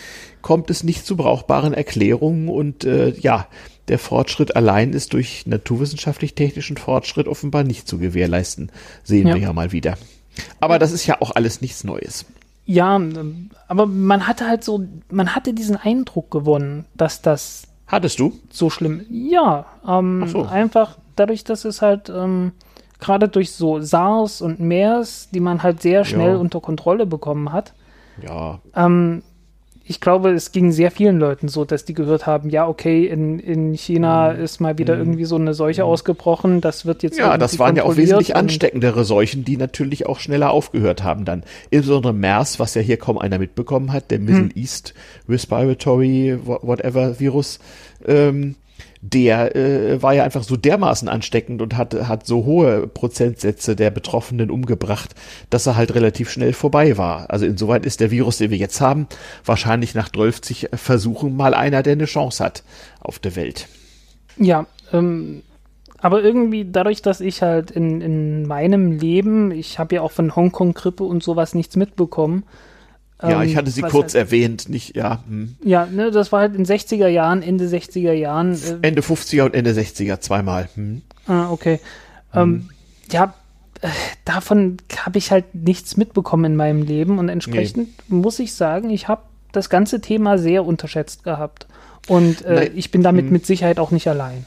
kommt es nicht zu brauchbaren Erklärungen und äh, ja, der Fortschritt allein ist durch naturwissenschaftlich-technischen Fortschritt offenbar nicht zu gewährleisten. Sehen ja. wir ja mal wieder. Aber das ist ja auch alles nichts Neues. Ja, aber man hatte halt so, man hatte diesen Eindruck gewonnen, dass das. Hattest du? So schlimm. Ja, ähm, so. einfach dadurch, dass es halt ähm, gerade durch so SARS und MERS, die man halt sehr schnell ja. unter Kontrolle bekommen hat. Ja. Ähm, ich glaube, es ging sehr vielen Leuten so, dass die gehört haben, ja, okay, in, in China mhm. ist mal wieder mhm. irgendwie so eine Seuche mhm. ausgebrochen, das wird jetzt Ja, das waren ja auch wesentlich ansteckendere Seuchen, die natürlich auch schneller aufgehört haben dann. Insbesondere MERS, was ja hier kaum einer mitbekommen hat, der Middle mhm. East Respiratory whatever Virus, ähm, der äh, war ja einfach so dermaßen ansteckend und hat, hat so hohe Prozentsätze der Betroffenen umgebracht, dass er halt relativ schnell vorbei war. Also insoweit ist der Virus, den wir jetzt haben, wahrscheinlich nach 12 Versuchen mal einer, der eine Chance hat auf der Welt. Ja, ähm, aber irgendwie dadurch, dass ich halt in, in meinem Leben, ich habe ja auch von Hongkong-Grippe und sowas nichts mitbekommen, ja, ich ähm, hatte sie kurz halt, erwähnt, nicht, ja. Hm. Ja, ne, das war halt in 60er Jahren, Ende 60er Jahren. Äh, Ende 50er und Ende 60er zweimal. Hm. Ah, okay. Hm. Ähm, ja, äh, davon habe ich halt nichts mitbekommen in meinem Leben und entsprechend nee. muss ich sagen, ich habe das ganze Thema sehr unterschätzt gehabt. Und äh, ich bin damit hm. mit Sicherheit auch nicht allein.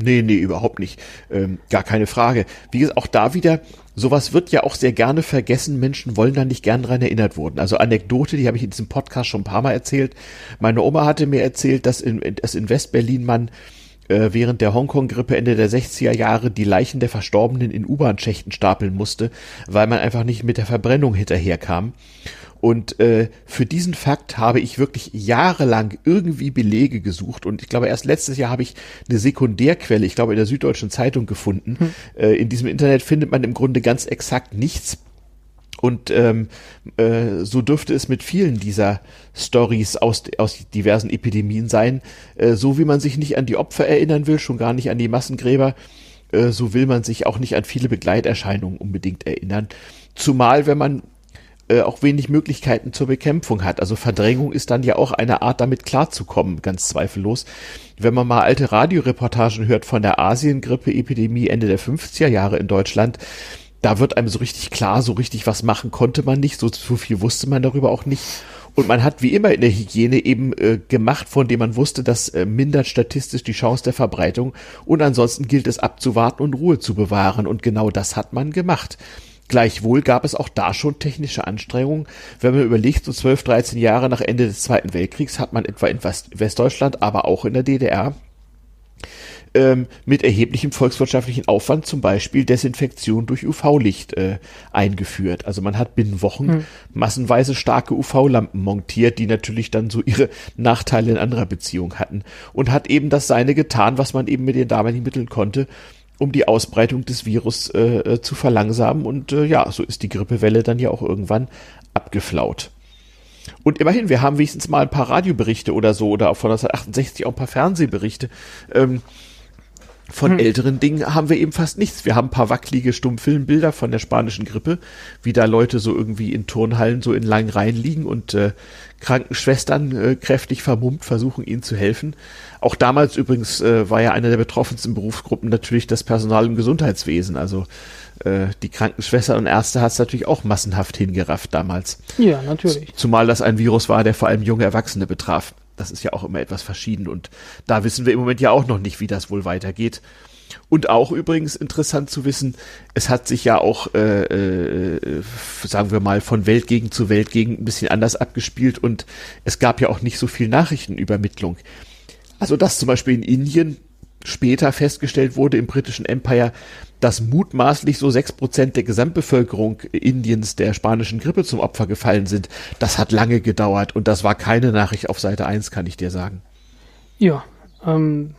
Nee, nee, überhaupt nicht. Ähm, gar keine Frage. Wie gesagt, auch da wieder, sowas wird ja auch sehr gerne vergessen. Menschen wollen da nicht gern dran erinnert wurden. Also Anekdote, die habe ich in diesem Podcast schon ein paar Mal erzählt. Meine Oma hatte mir erzählt, dass in, dass in Westberlin man äh, während der Hongkong-Grippe Ende der 60er Jahre die Leichen der Verstorbenen in U-Bahn-Schächten stapeln musste, weil man einfach nicht mit der Verbrennung hinterherkam. Und äh, für diesen Fakt habe ich wirklich jahrelang irgendwie Belege gesucht. Und ich glaube, erst letztes Jahr habe ich eine Sekundärquelle, ich glaube, in der Süddeutschen Zeitung gefunden. Hm. Äh, in diesem Internet findet man im Grunde ganz exakt nichts. Und ähm, äh, so dürfte es mit vielen dieser Stories aus, aus diversen Epidemien sein. Äh, so wie man sich nicht an die Opfer erinnern will, schon gar nicht an die Massengräber, äh, so will man sich auch nicht an viele Begleiterscheinungen unbedingt erinnern. Zumal, wenn man äh, auch wenig Möglichkeiten zur Bekämpfung hat. Also Verdrängung ist dann ja auch eine Art, damit klarzukommen, ganz zweifellos. Wenn man mal alte Radioreportagen hört von der Asiengrippe-Epidemie Ende der 50er Jahre in Deutschland, da wird einem so richtig klar, so richtig was machen konnte man nicht, so, so viel wusste man darüber auch nicht. Und man hat wie immer in der Hygiene eben äh, gemacht, von dem man wusste, das äh, mindert statistisch die Chance der Verbreitung. Und ansonsten gilt es abzuwarten und Ruhe zu bewahren. Und genau das hat man gemacht. Gleichwohl gab es auch da schon technische Anstrengungen. Wenn man überlegt, so 12, 13 Jahre nach Ende des Zweiten Weltkriegs hat man etwa in West Westdeutschland, aber auch in der DDR ähm, mit erheblichem volkswirtschaftlichen Aufwand zum Beispiel Desinfektion durch UV-Licht äh, eingeführt. Also man hat binnen Wochen hm. massenweise starke UV-Lampen montiert, die natürlich dann so ihre Nachteile in anderer Beziehung hatten und hat eben das seine getan, was man eben mit den damaligen Mitteln konnte, um die Ausbreitung des Virus äh, äh, zu verlangsamen. Und äh, ja, so ist die Grippewelle dann ja auch irgendwann abgeflaut. Und immerhin, wir haben wenigstens mal ein paar Radioberichte oder so, oder von 1968 auch ein paar Fernsehberichte. Ähm, von hm. älteren Dingen haben wir eben fast nichts. Wir haben ein paar wackelige Stummfilmbilder von der spanischen Grippe, wie da Leute so irgendwie in Turnhallen so in langen Reihen liegen und äh, Krankenschwestern äh, kräftig vermummt versuchen ihnen zu helfen. Auch damals übrigens äh, war ja eine der betroffensten Berufsgruppen natürlich das Personal im Gesundheitswesen. Also äh, die Krankenschwestern und Ärzte hat es natürlich auch massenhaft hingerafft damals. Ja, natürlich. Zumal das ein Virus war, der vor allem junge Erwachsene betraf das ist ja auch immer etwas verschieden und da wissen wir im Moment ja auch noch nicht, wie das wohl weitergeht. Und auch übrigens interessant zu wissen, es hat sich ja auch, äh, äh, sagen wir mal, von Weltgegend zu Weltgegend ein bisschen anders abgespielt und es gab ja auch nicht so viel Nachrichtenübermittlung. Also dass zum Beispiel in Indien später festgestellt wurde im britischen Empire, dass mutmaßlich so sechs Prozent der Gesamtbevölkerung Indiens der spanischen Grippe zum Opfer gefallen sind. Das hat lange gedauert und das war keine Nachricht auf Seite 1, kann ich dir sagen. Ja, ähm,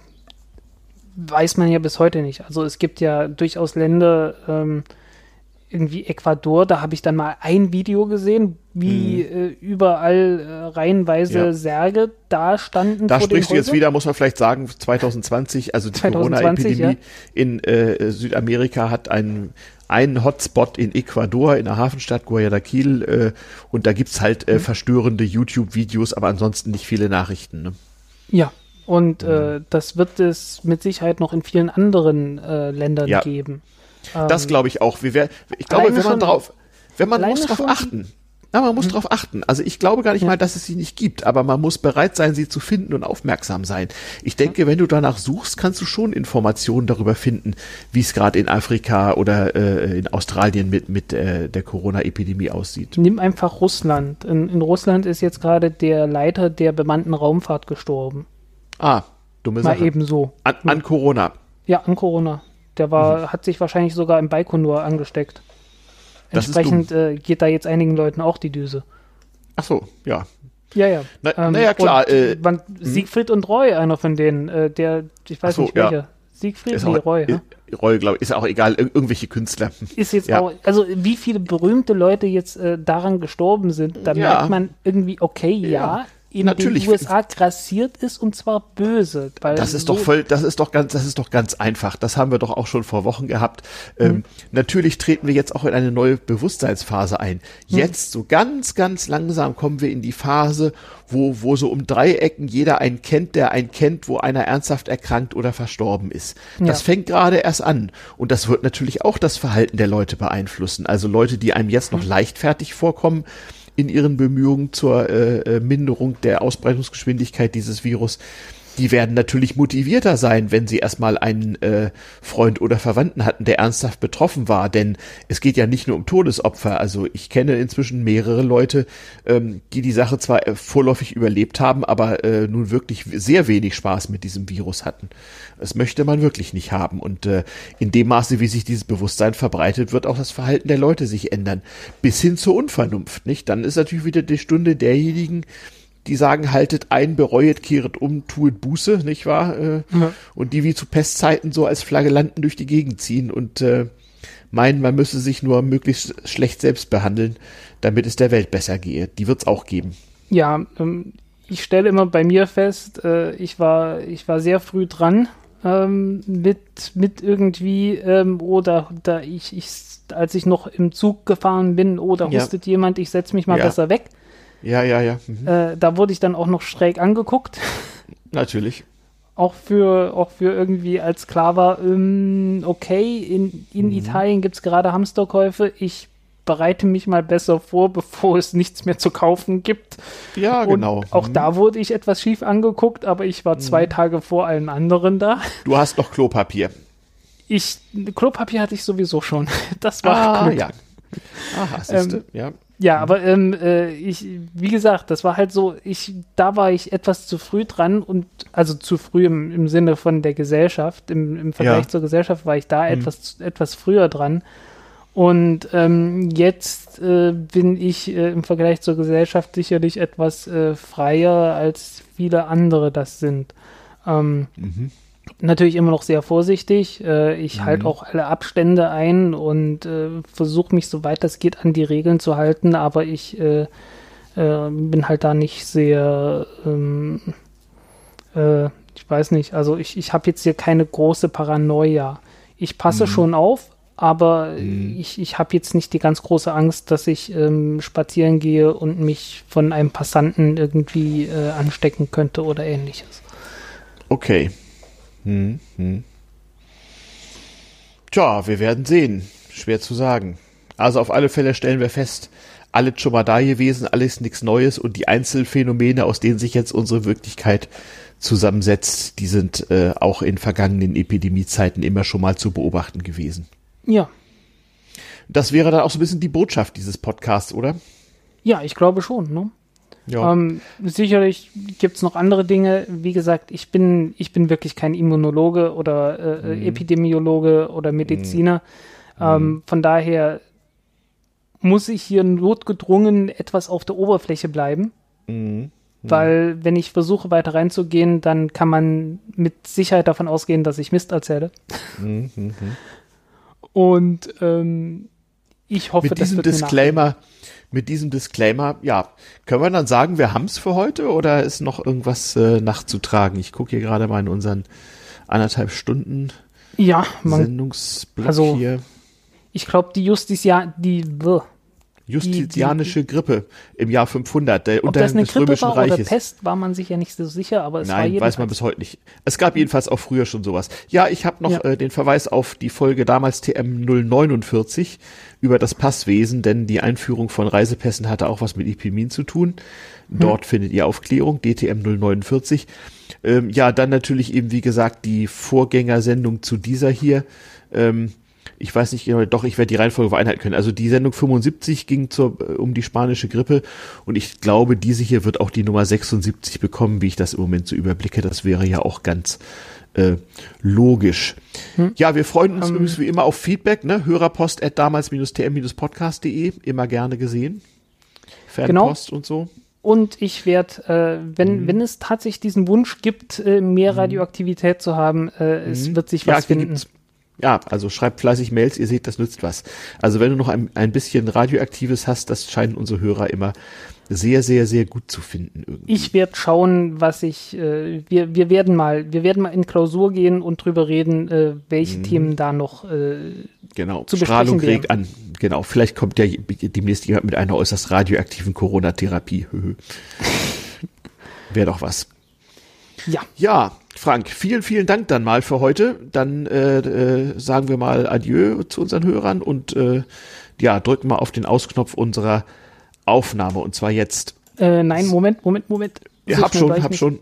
weiß man ja bis heute nicht. Also es gibt ja durchaus Länder, ähm, irgendwie Ecuador, da habe ich dann mal ein Video gesehen, wie mhm. äh, überall äh, reihenweise ja. Särge da standen. Da sprichst du jetzt wieder, muss man vielleicht sagen, 2020, also die Corona-Epidemie ja. in äh, Südamerika hat einen einen Hotspot in Ecuador, in der Hafenstadt Guayaquil, äh, und da gibt's halt äh, mhm. verstörende YouTube-Videos, aber ansonsten nicht viele Nachrichten. Ne? Ja, und mhm. äh, das wird es mit Sicherheit noch in vielen anderen äh, Ländern ja. geben. Das ähm, glaube ich auch. Wir ich glaube, wenn man drauf, wenn man muss drauf achten. Na, man muss hm. drauf achten. Also ich glaube gar nicht ja. mal, dass es sie nicht gibt, aber man muss bereit sein, sie zu finden und aufmerksam sein. Ich denke, wenn du danach suchst, kannst du schon Informationen darüber finden, wie es gerade in Afrika oder äh, in Australien mit, mit äh, der Corona-Epidemie aussieht. Nimm einfach Russland. In, in Russland ist jetzt gerade der Leiter der bemannten Raumfahrt gestorben. Ah, dumme Sache. Mal eben so. An, an Corona. Ja, an Corona. Der war, mhm. hat sich wahrscheinlich sogar im Baikonur angesteckt. Entsprechend äh, geht da jetzt einigen Leuten auch die Düse. Ach so, ja. Ja, ja. Na, ähm, naja, klar. Äh, man, hm? Siegfried und Roy, einer von denen, äh, der, ich weiß so, nicht welcher. Ja. Siegfried ist auch, Roy. Ja? Roy, glaube ich, ist auch egal, ir irgendwelche Künstler. Ist jetzt ja. auch, also wie viele berühmte Leute jetzt äh, daran gestorben sind, da ja. merkt man irgendwie, okay, ja, in Natürlich. den USA grassiert ist und zwar böse. das ist so doch voll, das ist doch ganz, das ist doch ganz einfach. Das haben wir doch auch schon vor Wochen gehabt. Ähm, mhm. Ähm, natürlich treten wir jetzt auch in eine neue Bewusstseinsphase ein. Mhm. Jetzt so ganz, ganz langsam kommen wir in die Phase, wo, wo so um drei Ecken jeder einen kennt, der einen kennt, wo einer ernsthaft erkrankt oder verstorben ist. Das ja. fängt gerade erst an. Und das wird natürlich auch das Verhalten der Leute beeinflussen. Also Leute, die einem jetzt noch mhm. leichtfertig vorkommen, in ihren Bemühungen zur äh, äh, Minderung der Ausbreitungsgeschwindigkeit dieses Virus die werden natürlich motivierter sein, wenn sie erstmal einen äh, Freund oder Verwandten hatten, der ernsthaft betroffen war. Denn es geht ja nicht nur um Todesopfer. Also ich kenne inzwischen mehrere Leute, ähm, die die Sache zwar äh, vorläufig überlebt haben, aber äh, nun wirklich sehr wenig Spaß mit diesem Virus hatten. Das möchte man wirklich nicht haben. Und äh, in dem Maße, wie sich dieses Bewusstsein verbreitet, wird auch das Verhalten der Leute sich ändern. Bis hin zur Unvernunft, nicht? Dann ist natürlich wieder die Stunde derjenigen, die sagen, haltet ein, bereuet, kehret um, tuet Buße, nicht wahr? Äh, ja. Und die wie zu Pestzeiten so als Flagellanten durch die Gegend ziehen und äh, meinen, man müsse sich nur möglichst schlecht selbst behandeln, damit es der Welt besser gehe. Die wird's auch geben. Ja, ähm, ich stelle immer bei mir fest, äh, ich war, ich war sehr früh dran ähm, mit, mit irgendwie, ähm, oder da ich, ich, als ich noch im Zug gefahren bin, oder ja. hustet jemand, ich setze mich mal ja. besser weg. Ja, ja, ja. Mhm. Äh, da wurde ich dann auch noch schräg angeguckt. Natürlich. Auch für, auch für irgendwie als klar war, ähm, okay, in, in mhm. Italien gibt es gerade Hamsterkäufe, ich bereite mich mal besser vor, bevor es nichts mehr zu kaufen gibt. Ja, Und genau. Auch mhm. da wurde ich etwas schief angeguckt, aber ich war zwei mhm. Tage vor allen anderen da. Du hast noch Klopapier. Ich, Klopapier hatte ich sowieso schon. Das war ah, Glück. ja. Aha, siehste, ähm, ja. Ja, mhm. aber ähm, äh, ich, wie gesagt, das war halt so, ich, da war ich etwas zu früh dran und also zu früh im, im Sinne von der Gesellschaft, im, im Vergleich ja. zur Gesellschaft war ich da mhm. etwas, etwas früher dran. Und ähm, jetzt äh, bin ich äh, im Vergleich zur Gesellschaft sicherlich etwas äh, freier, als viele andere das sind. Ähm, mhm natürlich immer noch sehr vorsichtig. Äh, ich mhm. halte auch alle Abstände ein und äh, versuche mich, soweit das geht, an die Regeln zu halten, aber ich äh, äh bin halt da nicht sehr, ähm, äh, ich weiß nicht, also ich, ich habe jetzt hier keine große Paranoia. Ich passe mhm. schon auf, aber mhm. ich, ich habe jetzt nicht die ganz große Angst, dass ich ähm, spazieren gehe und mich von einem Passanten irgendwie äh, anstecken könnte oder ähnliches. Okay, hm, hm. Tja, wir werden sehen. Schwer zu sagen. Also auf alle Fälle stellen wir fest, alles schon mal da gewesen, alles nichts Neues und die Einzelfänomene, aus denen sich jetzt unsere Wirklichkeit zusammensetzt, die sind äh, auch in vergangenen Epidemiezeiten immer schon mal zu beobachten gewesen. Ja. Das wäre dann auch so ein bisschen die Botschaft dieses Podcasts, oder? Ja, ich glaube schon. Ne? Ja. Ähm, sicherlich gibt es noch andere Dinge. Wie gesagt, ich bin, ich bin wirklich kein Immunologe oder äh, mhm. Epidemiologe oder Mediziner. Mhm. Ähm, von daher muss ich hier notgedrungen etwas auf der Oberfläche bleiben. Mhm. Weil wenn ich versuche weiter reinzugehen, dann kann man mit Sicherheit davon ausgehen, dass ich Mist erzähle. Mhm. mhm. Und ähm, ich hoffe, mit diesem Disclaimer, mit diesem Disclaimer, ja, können wir dann sagen, wir haben es für heute oder ist noch irgendwas äh, nachzutragen? Ich gucke hier gerade mal in unseren anderthalb Stunden ja, man, Sendungsblock also, hier. Ich glaube, die Justizia, die, Justizianische die, die, Grippe im Jahr 500, der Ob das eine des Grippe Römischen war Reiches. Oder Pest war man sich ja nicht so sicher, aber es Nein, war weiß man bis heute nicht. Es gab jedenfalls auch früher schon sowas. Ja, ich habe noch ja. äh, den Verweis auf die Folge damals TM 049 über das Passwesen, denn die Einführung von Reisepässen hatte auch was mit Epidemien zu tun. Dort hm. findet ihr Aufklärung, DTM 049. Ähm, ja, dann natürlich eben, wie gesagt, die Vorgängersendung zu dieser hier. Ähm, ich weiß nicht genau, doch, ich werde die Reihenfolge vereinhalten können. Also die Sendung 75 ging zur, äh, um die spanische Grippe und ich glaube, diese hier wird auch die Nummer 76 bekommen, wie ich das im Moment so überblicke. Das wäre ja auch ganz äh, logisch. Hm. Ja, wir freuen uns um, ähm. übrigens wie immer auf Feedback, ne? Hörerpost at damals-tm-podcast.de, immer gerne gesehen. Fanpost genau. und so. Und ich werde, äh, wenn, mhm. wenn es tatsächlich diesen Wunsch gibt, äh, mehr mhm. Radioaktivität zu haben, äh, mhm. es wird sich was ja, finden. Ja, also schreibt fleißig Mails, ihr seht, das nützt was. Also wenn du noch ein, ein bisschen Radioaktives hast, das scheinen unsere Hörer immer sehr, sehr, sehr gut zu finden. Irgendwie. Ich werde schauen, was ich, äh, wir, wir werden mal, wir werden mal in Klausur gehen und drüber reden, äh, welche mhm. Themen da noch äh, genau. zu Strahlung regt an. Genau, vielleicht kommt ja demnächst jemand mit einer äußerst radioaktiven Corona-Therapie. Wäre doch was. Ja. Ja, Frank, vielen, vielen Dank dann mal für heute. Dann äh, äh, sagen wir mal Adieu zu unseren Hörern und äh, ja, drücken mal auf den Ausknopf unserer Aufnahme und zwar jetzt. Äh, nein, Moment, Moment, Moment. Ja, hab schon, hab schon.